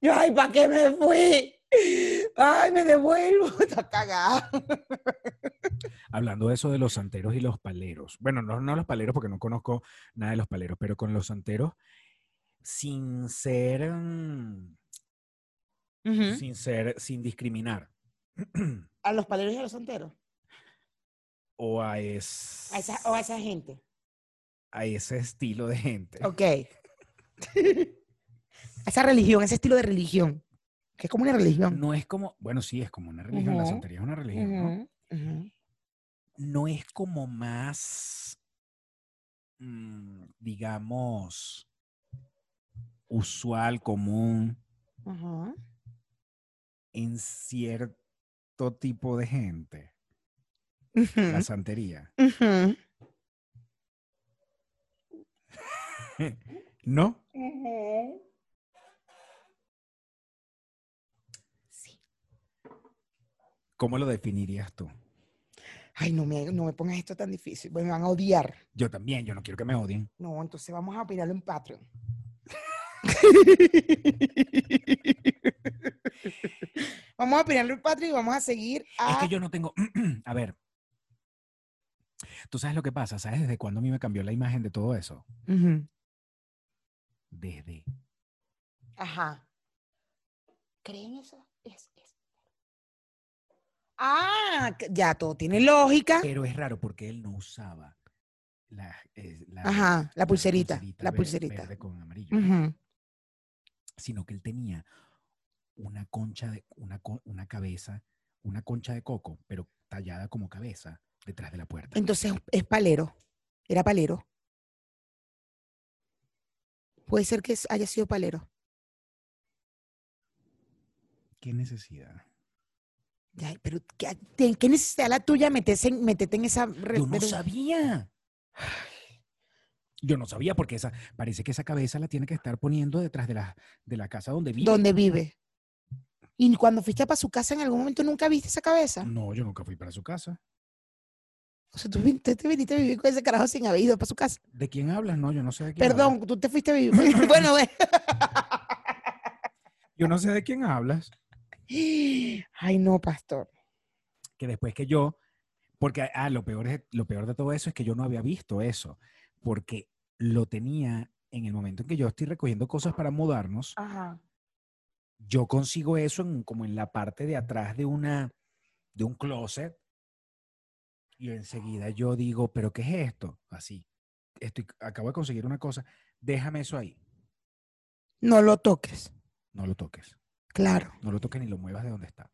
Yo, ay, ¿para qué me fui? Ay, me devuelvo. Está cagada. Hablando de eso de los santeros y los paleros. Bueno, no, no los paleros porque no conozco nada de los paleros, pero con los santeros, sin ser, sin ser, sin discriminar. A los paleros y a los santeros. o a, es- A esa, o a esa gente. a ese estilo de gente. Ok. A esa religión, ese estilo de religión. Que es como una religión. No es como, bueno, sí, es como una religión, la santería es una religión, ¿no? No es como más, mm, digamos, usual, común Ujú. En cierto tipo de gente, la santería. ¿No? Sí. ¿Cómo lo definirías tú? Ay, no me, no me pongas esto tan difícil. pues Me van a odiar. Yo también, yo no quiero que me odien. No, entonces vamos a opinarlo en Patreon. vamos a opinarlo en Patreon y vamos a seguir a... Es que yo no tengo, a ver, tú sabes lo que pasa, ¿sabes desde cuándo a mí me cambió la imagen de todo eso? Desde Ajá. ¿Creen eso? Es, es. Ah, ya todo tiene lógica. Pero es raro porque él no usaba la, eh, la- Ajá, la pulserita, la ver- pulserita. verde con amarillo, sino que él tenía una concha de una, una cabeza, una concha de coco, pero tallada como cabeza detrás de la puerta. Entonces es palero. Era palero. Puede ser que haya sido palero. ¿Qué necesidad? Pero ¿qué, necesidad la tuya meterse en, meterte en esa... Yo no sabía. Yo no sabía porque esa, parece que esa cabeza la tiene que estar poniendo detrás de la, de la casa donde vive. ¿Dónde vive? Y cuando fuiste para su casa en algún momento nunca viste esa cabeza. No, yo nunca fui para su casa. O sea, tú te viniste a vivir con ese carajo sin haber ido para su casa. ¿De quién hablas? No, yo no sé de quién Perdón, hablas. tú te fuiste a vivir. bueno, ve. Yo no sé de quién hablas. Ay, no, pastor. Que después que yo, porque ah, lo peor, es, lo peor de todo eso es que yo no había visto eso, porque lo tenía en el momento en que yo estoy recogiendo cosas para mudarnos, Ajá. Yo consigo eso en- como en la parte de atrás de una de un closet y enseguida yo digo, pero ¿qué es esto? Así, estoy, acabo de conseguir una cosa, déjame eso ahí, No lo toques. no lo toques, Claro. no lo toques ni lo muevas de donde está.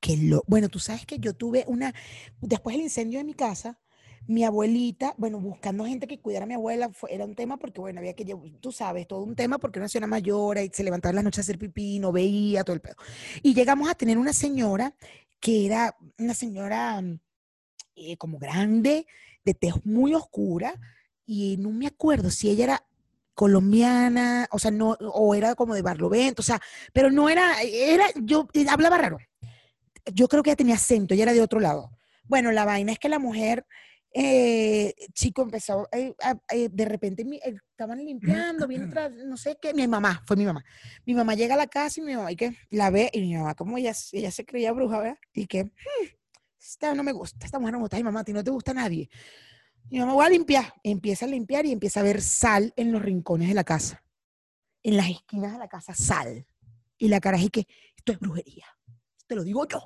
Que lo... Bueno, tú sabes que yo tuve una... Después del incendio de mi casa, mi abuelita, bueno, buscando gente que cuidara a mi abuela, fue- era un tema porque, bueno, había que, tú sabes, todo un tema porque una señora mayor y se levantaba en las noches a hacer pipí, no veía, todo el pedo. Y llegamos a tener una señora que era una señora mm, eh, como grande, de tez muy oscura, y no me acuerdo si ella era colombiana, o sea, no, o era como de Barlovento, o sea, pero no era, era, yo eh, hablaba raro. Yo creo que ella tenía acento, ella era de otro lado. Bueno, la vaina es que la mujer, eh, chico, empezó, eh, a- eh, de repente mi- estaban limpiando, viene atrás, no sé qué, mi mamá, fue mi mamá. Mi mamá llega a la casa y mi mamá, ¿y qué? La ve, y mi mamá, como ella, ella se creía bruja, ¿verdad? Y que, "Hmm, esta no me gusta, esta mujer no me gusta, ay mamá, a ti no te gusta nadie. Mi mamá, voy a limpiar, empieza a limpiar y empieza a ver sal en los rincones de la casa, en las esquinas de la casa, sal. Y la cara es que, esto es brujería, te lo digo yo.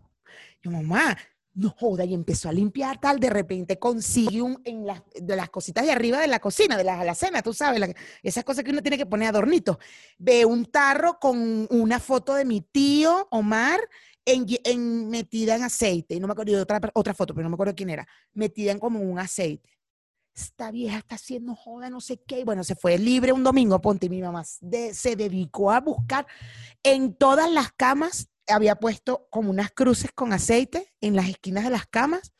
Yo, mamá, no joda, y empezó a limpiar tal, de repente consigue un, en las, de las cositas de arriba de la cocina, de la alacena, tú sabes, la- esas cosas que uno tiene que poner adornitos. Ve un tarro con una foto de mi tío Omar en, en- metida en aceite, y no me acuerdo de otra, otra foto, pero no me acuerdo quién era, metida en como un aceite. Esta vieja está haciendo joda, no sé qué. y Bueno, se fue libre un domingo, ponte, mi mamá de- se dedicó a buscar en todas las camas había puesto como unas cruces con aceite en las esquinas de las camas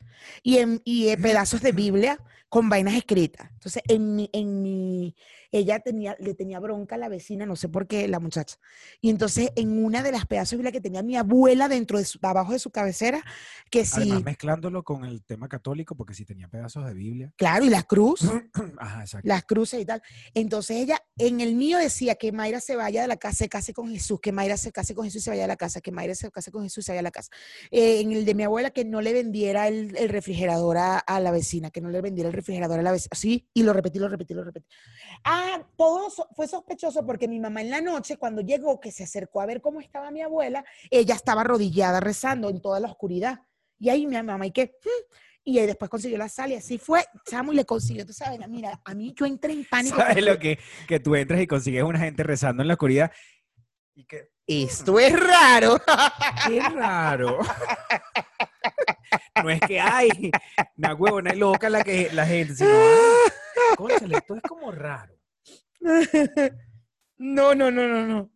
y en y, eh, pedazos de Biblia con vainas escritas. Entonces, en mi, en mi, ella tenía, le tenía bronca a la vecina, no sé por qué, la muchacha. Y entonces, en una de las pedazos de Biblia que tenía mi abuela dentro de su, abajo de su cabecera, que sí, Además, mezclándolo con el tema católico, porque si tenía pedazos de Biblia. claro, y la cruz. Ajá, exacto. las cruces y tal. Entonces ella, en el mío decía que Mayra se vaya de la casa, se case con Jesús, que Mayra se case con Jesús y se vaya de la casa, que Mayra se case con Jesús y se vaya de la casa. Eh, en el de mi abuela, que no le vendiera el, el refrigerador a, a la vecina, que no le vendiera el refrigerador a la vecina. Sí, y lo repetí, lo repetí, lo repetí. Ah, todo so- fue sospechoso porque mi mamá en la noche, cuando llegó, que se acercó a ver cómo estaba mi abuela, ella estaba arrodillada rezando en toda la oscuridad. Y ahí mi mamá, ¿y qué? "Hmm". Y ahí después consiguió la sal y así fue, chamo, y le consiguió, tú sabes, mira, a mí yo entré en pánico. ¿Sabes porque lo que, que tú entras y consigues una gente rezando en la oscuridad? Y que, Esto es raro. qué raro. No es que hay una huevona loca la que la gente, sino, ay, cónchale, esto es como raro. No, no, no, no, no.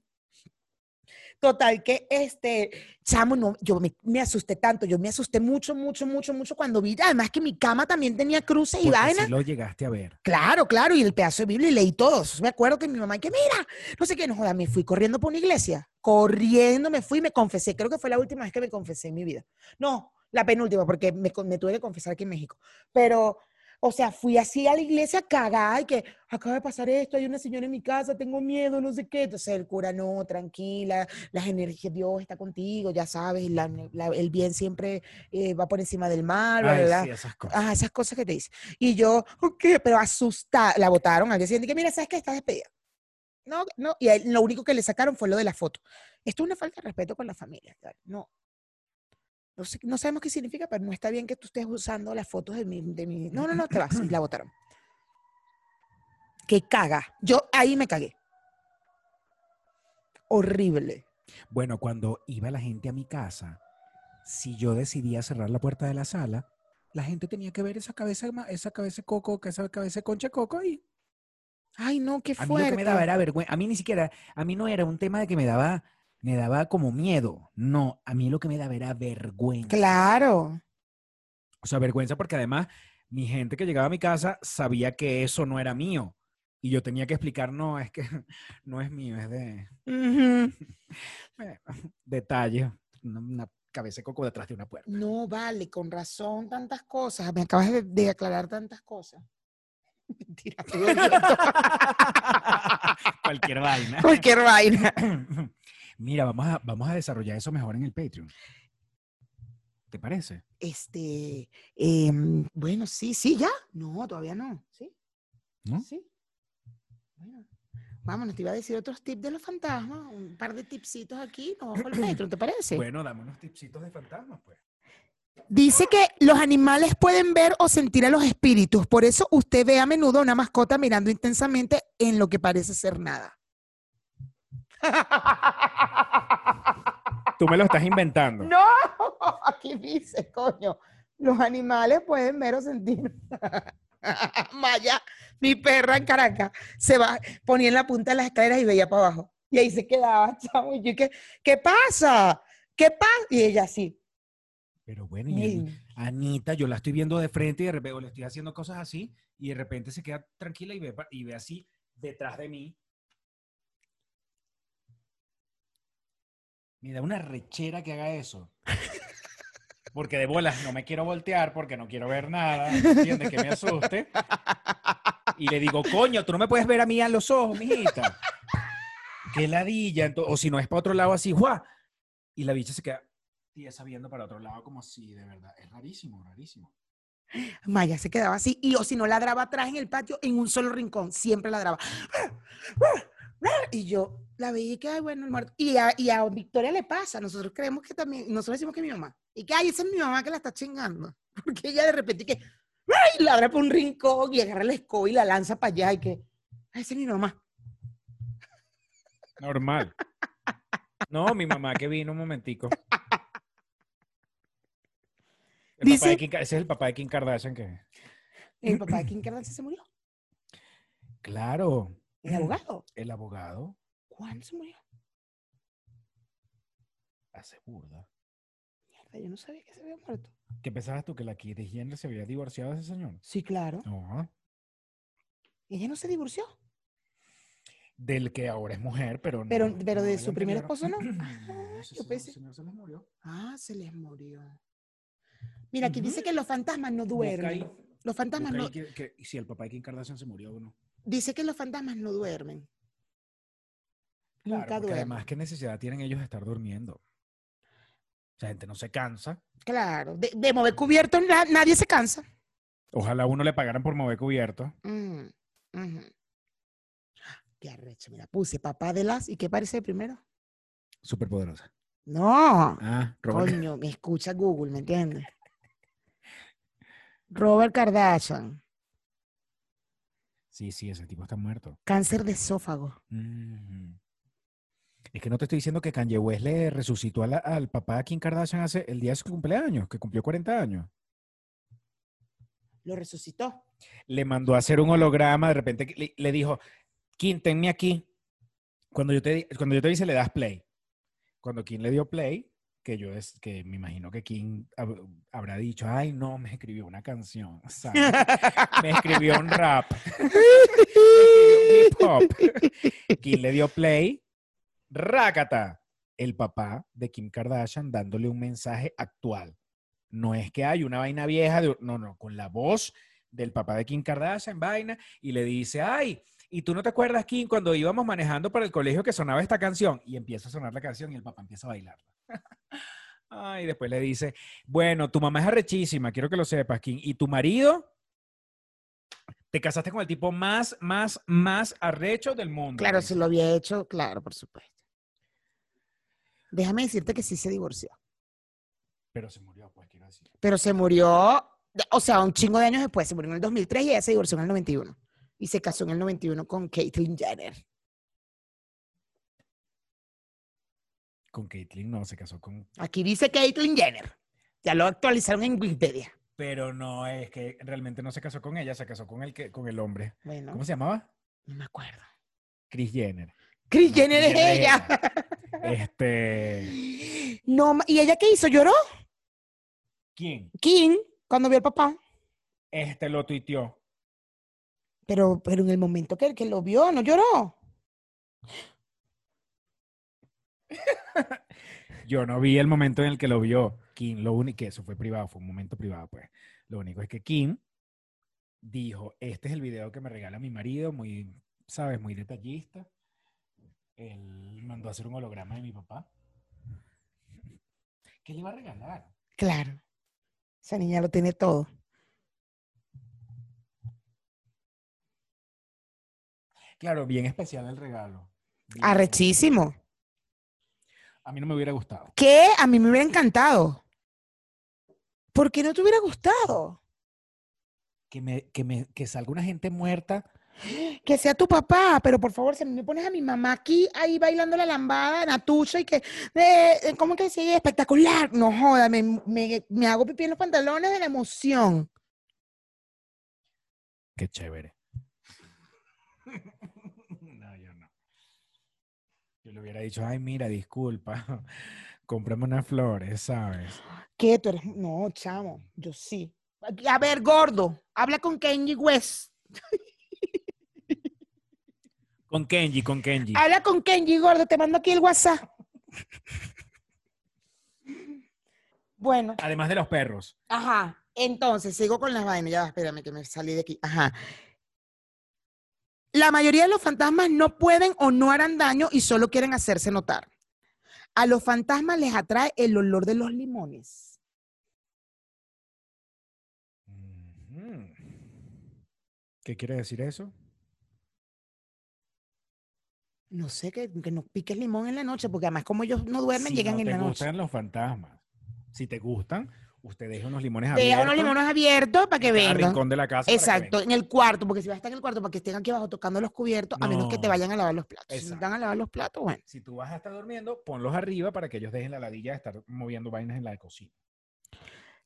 Total, que este, chamo, no, yo me, me asusté tanto, yo me asusté mucho, mucho, mucho, mucho cuando vi, además que mi cama también tenía cruces y vainas. si lo llegaste a ver. Claro, claro, y el pedazo de Biblia y leí todo. Eso Me acuerdo que mi mamá, que mira, no sé qué, no joda, me fui corriendo por una iglesia, corriendo, me fui y me confesé. Creo que fue la última vez que me confesé en mi vida. No, la penúltima, porque me, me tuve que confesar aquí en México. Pero, o sea, fui así a la iglesia cagada y que acaba de pasar esto, hay una señora en mi casa, tengo miedo, no sé qué. Entonces el cura, no, tranquila, las energías, Dios está contigo, ya sabes, la- la- el bien siempre eh, va por encima del mal, bla. sí, esas cosas. Ah, esas cosas que te dicen. Y yo, ok, pero asustada, la votaron al día siguiente, que mira, ¿sabes qué? Estás despedida. No, no, y él lo único que le sacaron fue lo de la foto. Esto es una falta de respeto con la familia. No, no, sé- no sabemos qué significa, pero no está bien que tú estés usando las fotos de mi, de mi... No, no, no, te vas. Y la votaron. Que caga. Yo ahí me cagué. Horrible. Bueno, cuando iba la gente a mi casa, si yo decidía cerrar la puerta de la sala, la gente tenía que ver esa cabeza, esa cabeza de coco, esa cabeza de concha coco ahí. Ay, no, qué A mí lo que fuerte. me daba era vergüenza. A mí ni siquiera, a mí no era un tema de que me daba, me daba como miedo. No, a mí lo que me daba era vergüenza. Claro. O sea, vergüenza porque además mi gente que llegaba a mi casa sabía que eso no era mío. Y yo tenía que explicar, no, es que no es mío, es de detalle. Una, una cabeza de coco detrás de una puerta. No, vale, con razón, tantas cosas. Me acabas de, de aclarar tantas cosas. Mentira. Cualquier vaina. Cualquier vaina. Mira, vamos a, vamos a desarrollar eso mejor en el Patreon. ¿Te parece? Este, em, bueno, sí, sí, ya. No, todavía no. Sí. ¿No? Sí. Bueno, vámonos, te iba a decir otros tips de los fantasmas, un par de tipsitos aquí, nos vamos por el Patreon, ¿te parece? Bueno, dame unos tipsitos de fantasmas, pues. Dice que los animales pueden ver o sentir a los espíritus, por eso usted ve a menudo a una mascota mirando intensamente en lo que parece ser nada. Tú me lo estás inventando. No, aquí dice, coño, los animales pueden ver o sentir. Maya, mi perra en Caracas, se va, ponía en la punta de las escaleras y veía para abajo. Y ahí se quedaba, chamo. Y yo, ¿qué, ¿qué pasa? ¿Qué pasa? Y ella así. Pero bueno, y. Anita, yo la estoy viendo de frente y de repente o le estoy haciendo cosas así y de repente se queda tranquila y ve, y ve así detrás de mí. Me da una rechera que haga eso. Porque de bolas no me quiero voltear porque no quiero ver nada, ¿entiendes? Que me asuste. Y le digo, coño, tú no me puedes ver a mí a los ojos, mijita. Qué ladilla. ento- o si no es para otro lado así, ¡guau! Y la bicha se queda tiesa viendo para otro lado como así, de verdad. Es rarísimo, rarísimo. Maya se quedaba así. Y o si no ladraba atrás en el patio, en un solo rincón, siempre ladraba. Y yo la veía y que, ay, bueno, el muerto. Y a, y a Victoria le pasa. Nosotros creemos que también, nosotros decimos que es mi mamá. Y que, ay, esa es mi mamá que la está chingando. Porque ella de repente que, ay, la abre por un rincón y agarra la escoba y la lanza para allá y que, ay, esa es mi mamá. Normal. No, mi mamá que vino un momentico. El papá Dice- de Kim ese es el papá de Kim Kardashian que... El papá de Kim Kardashian se murió. Claro, El abogado. el abogado ¿Cuándo se murió? hace burda. Mierda, yo no sabía que se había muerto. ¿Qué pensabas tú que la Kris Jenner se había divorciado de ese señor? Sí, claro. No. Ella no se divorció. Del que ahora es mujer, pero no. Pero- pero de su primer esposo no. Ah, ese yo señor- pensé- señor se les murió. Ah, se les murió. Mira, aquí dice que los fantasmas no duermen. ahí, Los fantasmas Busca no. que- que- si el papá de Kim Kardashian se murió o no. Dice que los fantasmas no duermen. Claro, Nunca duermen. además, ¿qué necesidad tienen ellos de estar durmiendo? La gente no se cansa. Claro. De, de mover cubierto na- nadie se cansa. Ojalá a uno le pagaran por mover cubierto. Mm. Qué arrecho. Mira, puse papá de las. ¿Y qué parece primero? Súper poderosa. No. Ah, Robert. Coño, me escucha Google, ¿me entiendes? Robert Kardashian, Sí, sí, ese tipo está muerto. cáncer de esófago. Mm. Es que no te estoy diciendo que Kanye West le resucitó a la- al papá de Kim Kardashian hace el día de su cumpleaños, que cumplió 40 años. Lo resucitó. Le mandó a hacer un holograma, de repente le, le dijo, Kim, tenme aquí. Cuando yo, te, cuando yo te dice, le das play. Cuando Kim le dio play, que yo es, que me imagino que Kim hab- habrá dicho, ay, no, me escribió una canción, ¿sabes? me escribió un rap, hip hop. Kim le dio play, rácata. El papá de Kim Kardashian dándole un mensaje actual. No es que hay una vaina vieja, de, no, no, con la voz del papá de Kim Kardashian, vaina, y le dice, ay, ¿y tú no te acuerdas, Kim, cuando íbamos manejando para el colegio que sonaba esta canción? Y empieza a sonar la canción y el papá empieza a bailarla. Ay, después le dice, bueno, tu mamá es arrechísima, quiero que lo sepas, Kim. ¿Y tu marido? Te casaste con el tipo más, más, más arrecho del mundo. Claro, se lo había hecho, claro, por supuesto. Déjame decirte que sí se divorció, Pero se murió, pues, quiero decir. pero se murió, o sea, un chingo de años después, se murió en el 2003 y ella se divorció en el 91. Y se casó en el 91 con Caitlyn Jenner. Con Caitlyn no, se casó con... Aquí dice Caitlyn Jenner. Ya lo actualizaron en Wikipedia. Pero no, es que realmente no se casó con ella, se casó con el, que, con el hombre. Bueno, ¿Cómo se llamaba? no me acuerdo. Chris Jenner. No, Jenner es ella. Este... No, ¿y ella qué hizo? ¿Lloró? ¿Quién? Kim, cuando vio al papá. Este lo tuiteó. Pero, pero en el momento que, que lo vio, no lloró. Yo no vi el momento en el que lo vio. Kim, lo único que eso fue privado, fue un momento privado, pues. Lo único es que Kim dijo, este es el video que me regala mi marido, muy, sabes, muy detallista. Él mandó a hacer un holograma de mi papá. ¿Qué le iba a regalar? Claro. Esa niña lo tiene todo. Claro, bien especial el regalo. Bien. Arrechísimo. A mí no me hubiera gustado. ¿Qué? A mí me hubiera encantado. ¿Por qué no te hubiera gustado? Que, me, que, me, que salga una gente muerta. Que sea tu papá, pero por favor, si me pones a mi mamá aquí, ahí bailando la lambada, Natucha, y que, eh, eh, ¿cómo que sigue? Espectacular. No joda, me, me, me hago pipí en los pantalones de la emoción. Qué chévere. no, yo no. Yo le hubiera dicho, ay, mira, disculpa, cómprame unas flores, ¿sabes? ¿Qué? Tú eres... No, chamo, yo sí. A ver, gordo, habla con Kenji West. Con Kenji, con Kenji. Habla con Kenji, gordo, te mando aquí el WhatsApp. Bueno, Además de los perros. ajá. Entonces, sigo con las vainas. Ya, espérame que me salí de aquí. Ajá. La mayoría de los fantasmas no pueden o no harán daño y solo quieren hacerse notar. A los fantasmas les atrae el olor de los limones. ¿Qué quiere decir eso? No sé, que, que no piques limón en la noche, porque además como ellos no duermen, Si llegan no en te la noche. gustan los fantasmas. Si te gustan, usted deja unos limones Deja abiertos. unos limones abiertos para que vengan. rincón de la casa. Exacto, en el cuarto, porque si vas a estar en el cuarto para que estén aquí abajo tocando los cubiertos, a menos que te vayan a lavar los platos. Si Exacto. van a lavar los platos, bueno. Si tú vas a estar durmiendo, ponlos arriba para que ellos dejen la ladilla de estar moviendo vainas en la cocina.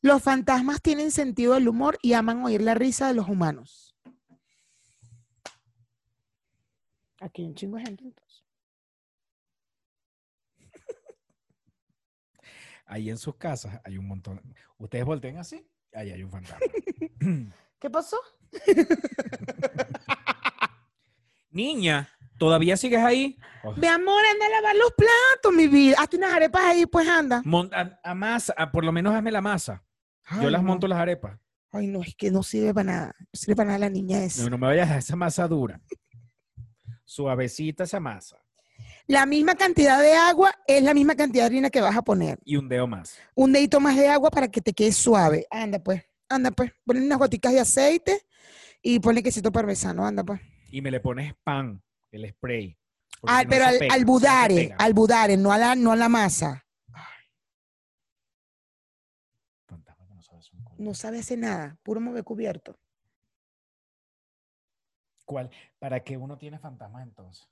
Los fantasmas tienen sentido del humor y aman oír la risa de los humanos. Aquí hay un chingo de gente entonces. Ahí en sus casas hay un montón. Ustedes volteen así, ahí hay un fantasma. ¿Qué pasó? Niña, ¿todavía sigues ahí? Oh, Mi amor, anda a lavar los platos, mi vida. Hazte unas arepas ahí, pues anda. mon- a- amasa, a- por lo menos hazme la masa. Yo las no. monto las arepas. Ay, no, es que no sirve para nada. No sirve para nada la niña esa. No, no me vayas a esa masa dura. Suavecita esa masa. La misma cantidad de agua es la misma cantidad de harina que vas a poner. Y un dedo más. Un dedito más de agua para que te quede suave. Anda, pues. Anda, pues. Ponle unas goticas de aceite y ponle quesito parmesano. Anda, pues. Y me le pones pan, el spray. Ah, no pero al, pega, al no budare, al budare, no a la, no a la masa. No sabe hacer nada, puro mover cubierto. ¿Cuál? ¿Para qué uno tiene fantasmas entonces?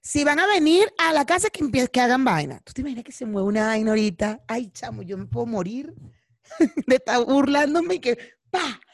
Si van a venir a la casa que, que hagan vaina. ¿Tú te imaginas que se mueve una vaina ahorita? Ay, chamo, yo me puedo morir de estar burlándome y que ¡pa!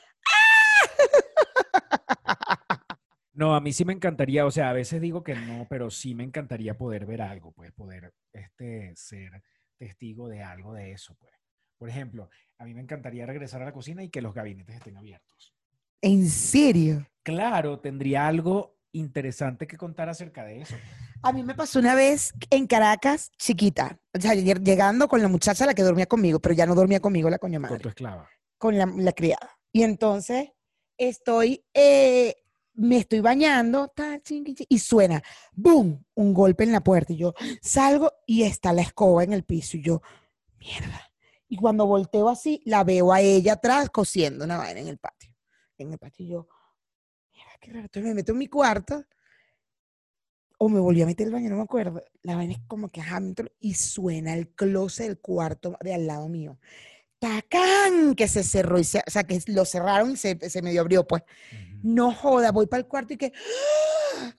No, a mí sí me encantaría, o sea, a veces digo que no, pero sí me encantaría poder ver algo, pues poder este, ser testigo de algo de eso, pues. Por ejemplo, a mí me encantaría regresar a la cocina y que los gabinetes estén abiertos. ¿En serio? Claro, tendría algo interesante que contar acerca de eso. A mí me pasó una vez en Caracas, chiquita, o sea, lleg- llegando con la muchacha la que dormía conmigo, pero ya no dormía conmigo la coño Con madre. tu esclava. con la, la criada. Y entonces estoy, eh, me estoy bañando y suena, ¡boom! Un golpe en la puerta. Y yo salgo y está la escoba en el piso. Y yo, mierda. Y cuando volteo así, la veo a ella atrás cosiendo una vaina en el patio. En el patio. Y yo, qué raro. Entonces me meto en mi cuarto. O me volví a meter el baño, no me acuerdo. La vaina es como que, ajá, y suena el closet del cuarto de al lado mío. ¡Tacán! Que se cerró, y se- o sea, que lo cerraron y se, se medio abrió, pues. No joda, voy para el cuarto y que.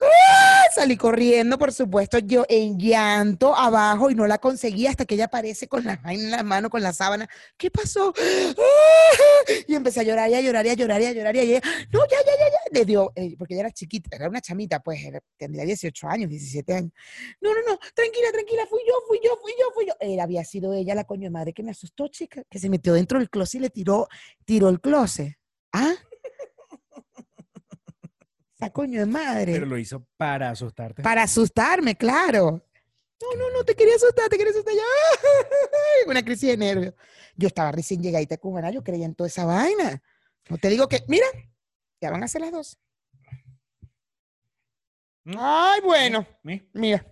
¡Ah! Salí corriendo, por supuesto, yo en llanto abajo y no la conseguí hasta que ella aparece con la en la mano, con la sábana. ¿Qué pasó? ¡Ah! Y empecé a llorar y a llorar y a llorar y a llorar y ella, no, ya, ya, ya, ya. Le dio, eh, porque ella era chiquita, era una chamita, pues era- tendría 18 años, 17 años. No, no, no, tranquila, tranquila, fui yo, fui yo, fui yo, fui yo. Era, había sido ella la coño de madre que me asustó, chica, que se metió dentro del closet y le tiró, tiró el closet. ¿Ah? Coño de madre. Pero lo hizo para asustarte. Para asustarme, claro. No, no, no, te quería asustar, te quería asustar. Ya. Una crisis de nervios. Yo estaba recién llegadita a Cubana, yo creía en toda esa vaina. No te digo que, mira, ya van a ser las dos. ¿Mm? Ay, bueno, ¿Mi? mira.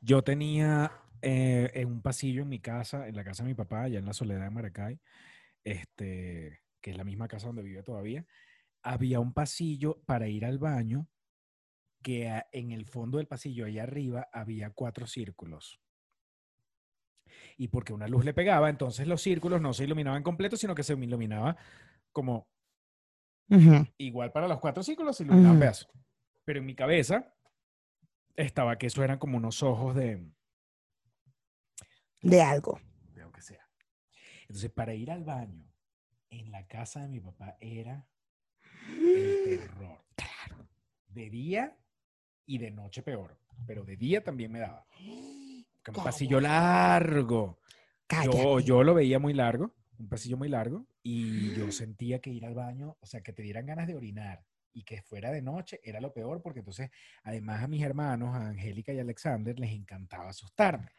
Yo tenía eh, en un pasillo en mi casa, en la casa de mi papá, allá en la Soledad de Maracay, este, que es la misma casa donde vive todavía, había un pasillo para ir al baño que a- en el fondo del pasillo, ahí arriba, había cuatro círculos. Y porque una luz le pegaba, entonces los círculos no se iluminaban completos, sino que se iluminaba como igual para los cuatro círculos, se iluminaban pedazos. Pero en mi cabeza estaba que eso eran como unos ojos de, De algo. de lo que sea. Entonces, para ir al baño en la casa de mi papá era el terror. Claro. De día y de noche peor, pero de día también me daba. Porque un pasillo largo. Yo, Cállate. yo lo veía muy largo, un pasillo muy largo, y yo sentía que ir al baño, o sea, que te dieran ganas de orinar y que fuera de noche era lo peor, porque entonces, además a mis hermanos, a Angélica y Alexander, les encantaba asustarme.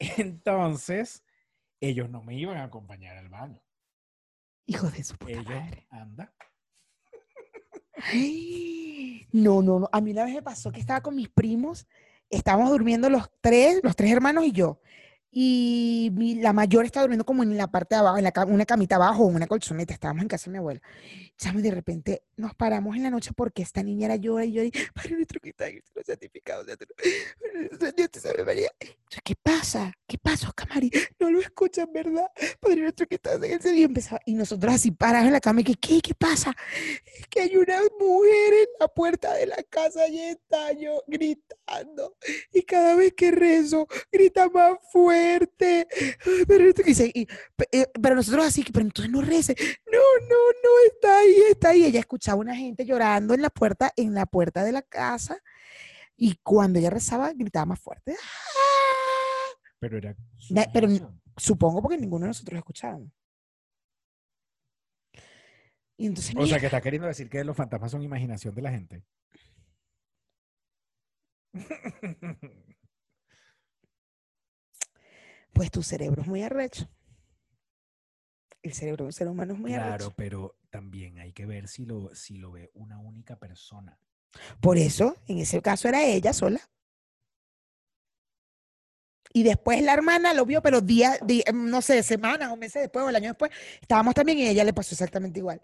Entonces, ellos no me iban a acompañar al baño. Hijo de su puta Ellos, madre. anda, No, no, no. A mí una vez me pasó que estaba con mis primos, estábamos durmiendo los tres, los tres hermanos y yo. Y mi- la mayor estaba durmiendo como en la parte de abajo, en la, una camita abajo, una colchoneta. Estábamos en casa de mi abuela. Chamo, de repente nos paramos en la noche porque esta niña era llora y llora. y, Padre nuestro está en los nombre. Dios te salve María. Yo, ¿Qué pasa? ¿Qué pasa, Oscar Mari? No lo escuchan, ¿verdad? Padre nuestro que estás en el cielo. Y empezaba, y nosotros así parados en la cama y que, ¿qué? ¿Qué pasa? Es que hay una mujer en la puerta de la casa y está yo gritando. Y cada vez que rezo, grita más fuerte. Ay, pero, esto que dice, y- pe- eh, pero nosotros así, pero entonces no rece. No, no, no, está ahí, está ahí. Ella escuchaba una gente llorando en la puerta, en la puerta de la casa. Y cuando ella rezaba, gritaba más fuerte. ¡Ah! Pero era. pero-. Supongo porque ninguno de nosotros escuchábamos. Y entonces, O sea, que está queriendo decir que los fantasmas son imaginación de la gente. pues tu cerebro es muy arrecho. El cerebro de un ser humano es muy claro, arrecho. pero también hay que ver si lo, si lo ve una única persona. Por eso, en ese caso era ella sola. Y después la hermana lo vio, pero días, em, no sé, semanas o meses después o el año después, estábamos también y ella le pasó exactamente igual.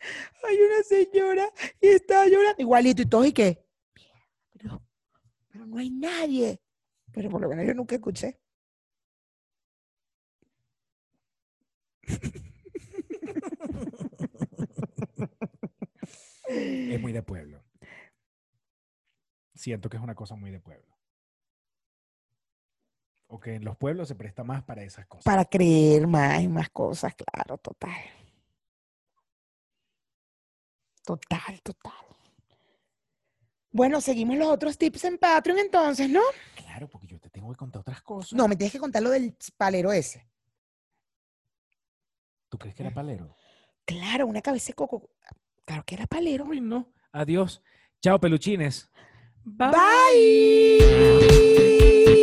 Hay una señora y está llorando igualito y todo, ¿y qué? Pero, pero no hay nadie. Pero por lo menos yo nunca escuché. Es muy de pueblo. Siento que es una cosa muy de pueblo. O que en los pueblos se presta más para esas cosas. Para creer más y más cosas, claro, total. Total, total. Bueno, seguimos los otros tips en Patreon entonces, ¿no? Claro, porque yo te tengo que contar otras cosas. No, me tienes que contar lo del palero ese. ¿Tú crees que era palero? Claro, una cabeza de coco. Claro que era palero. Uy, no. Adiós. Chao, peluchines. Bye. Bye.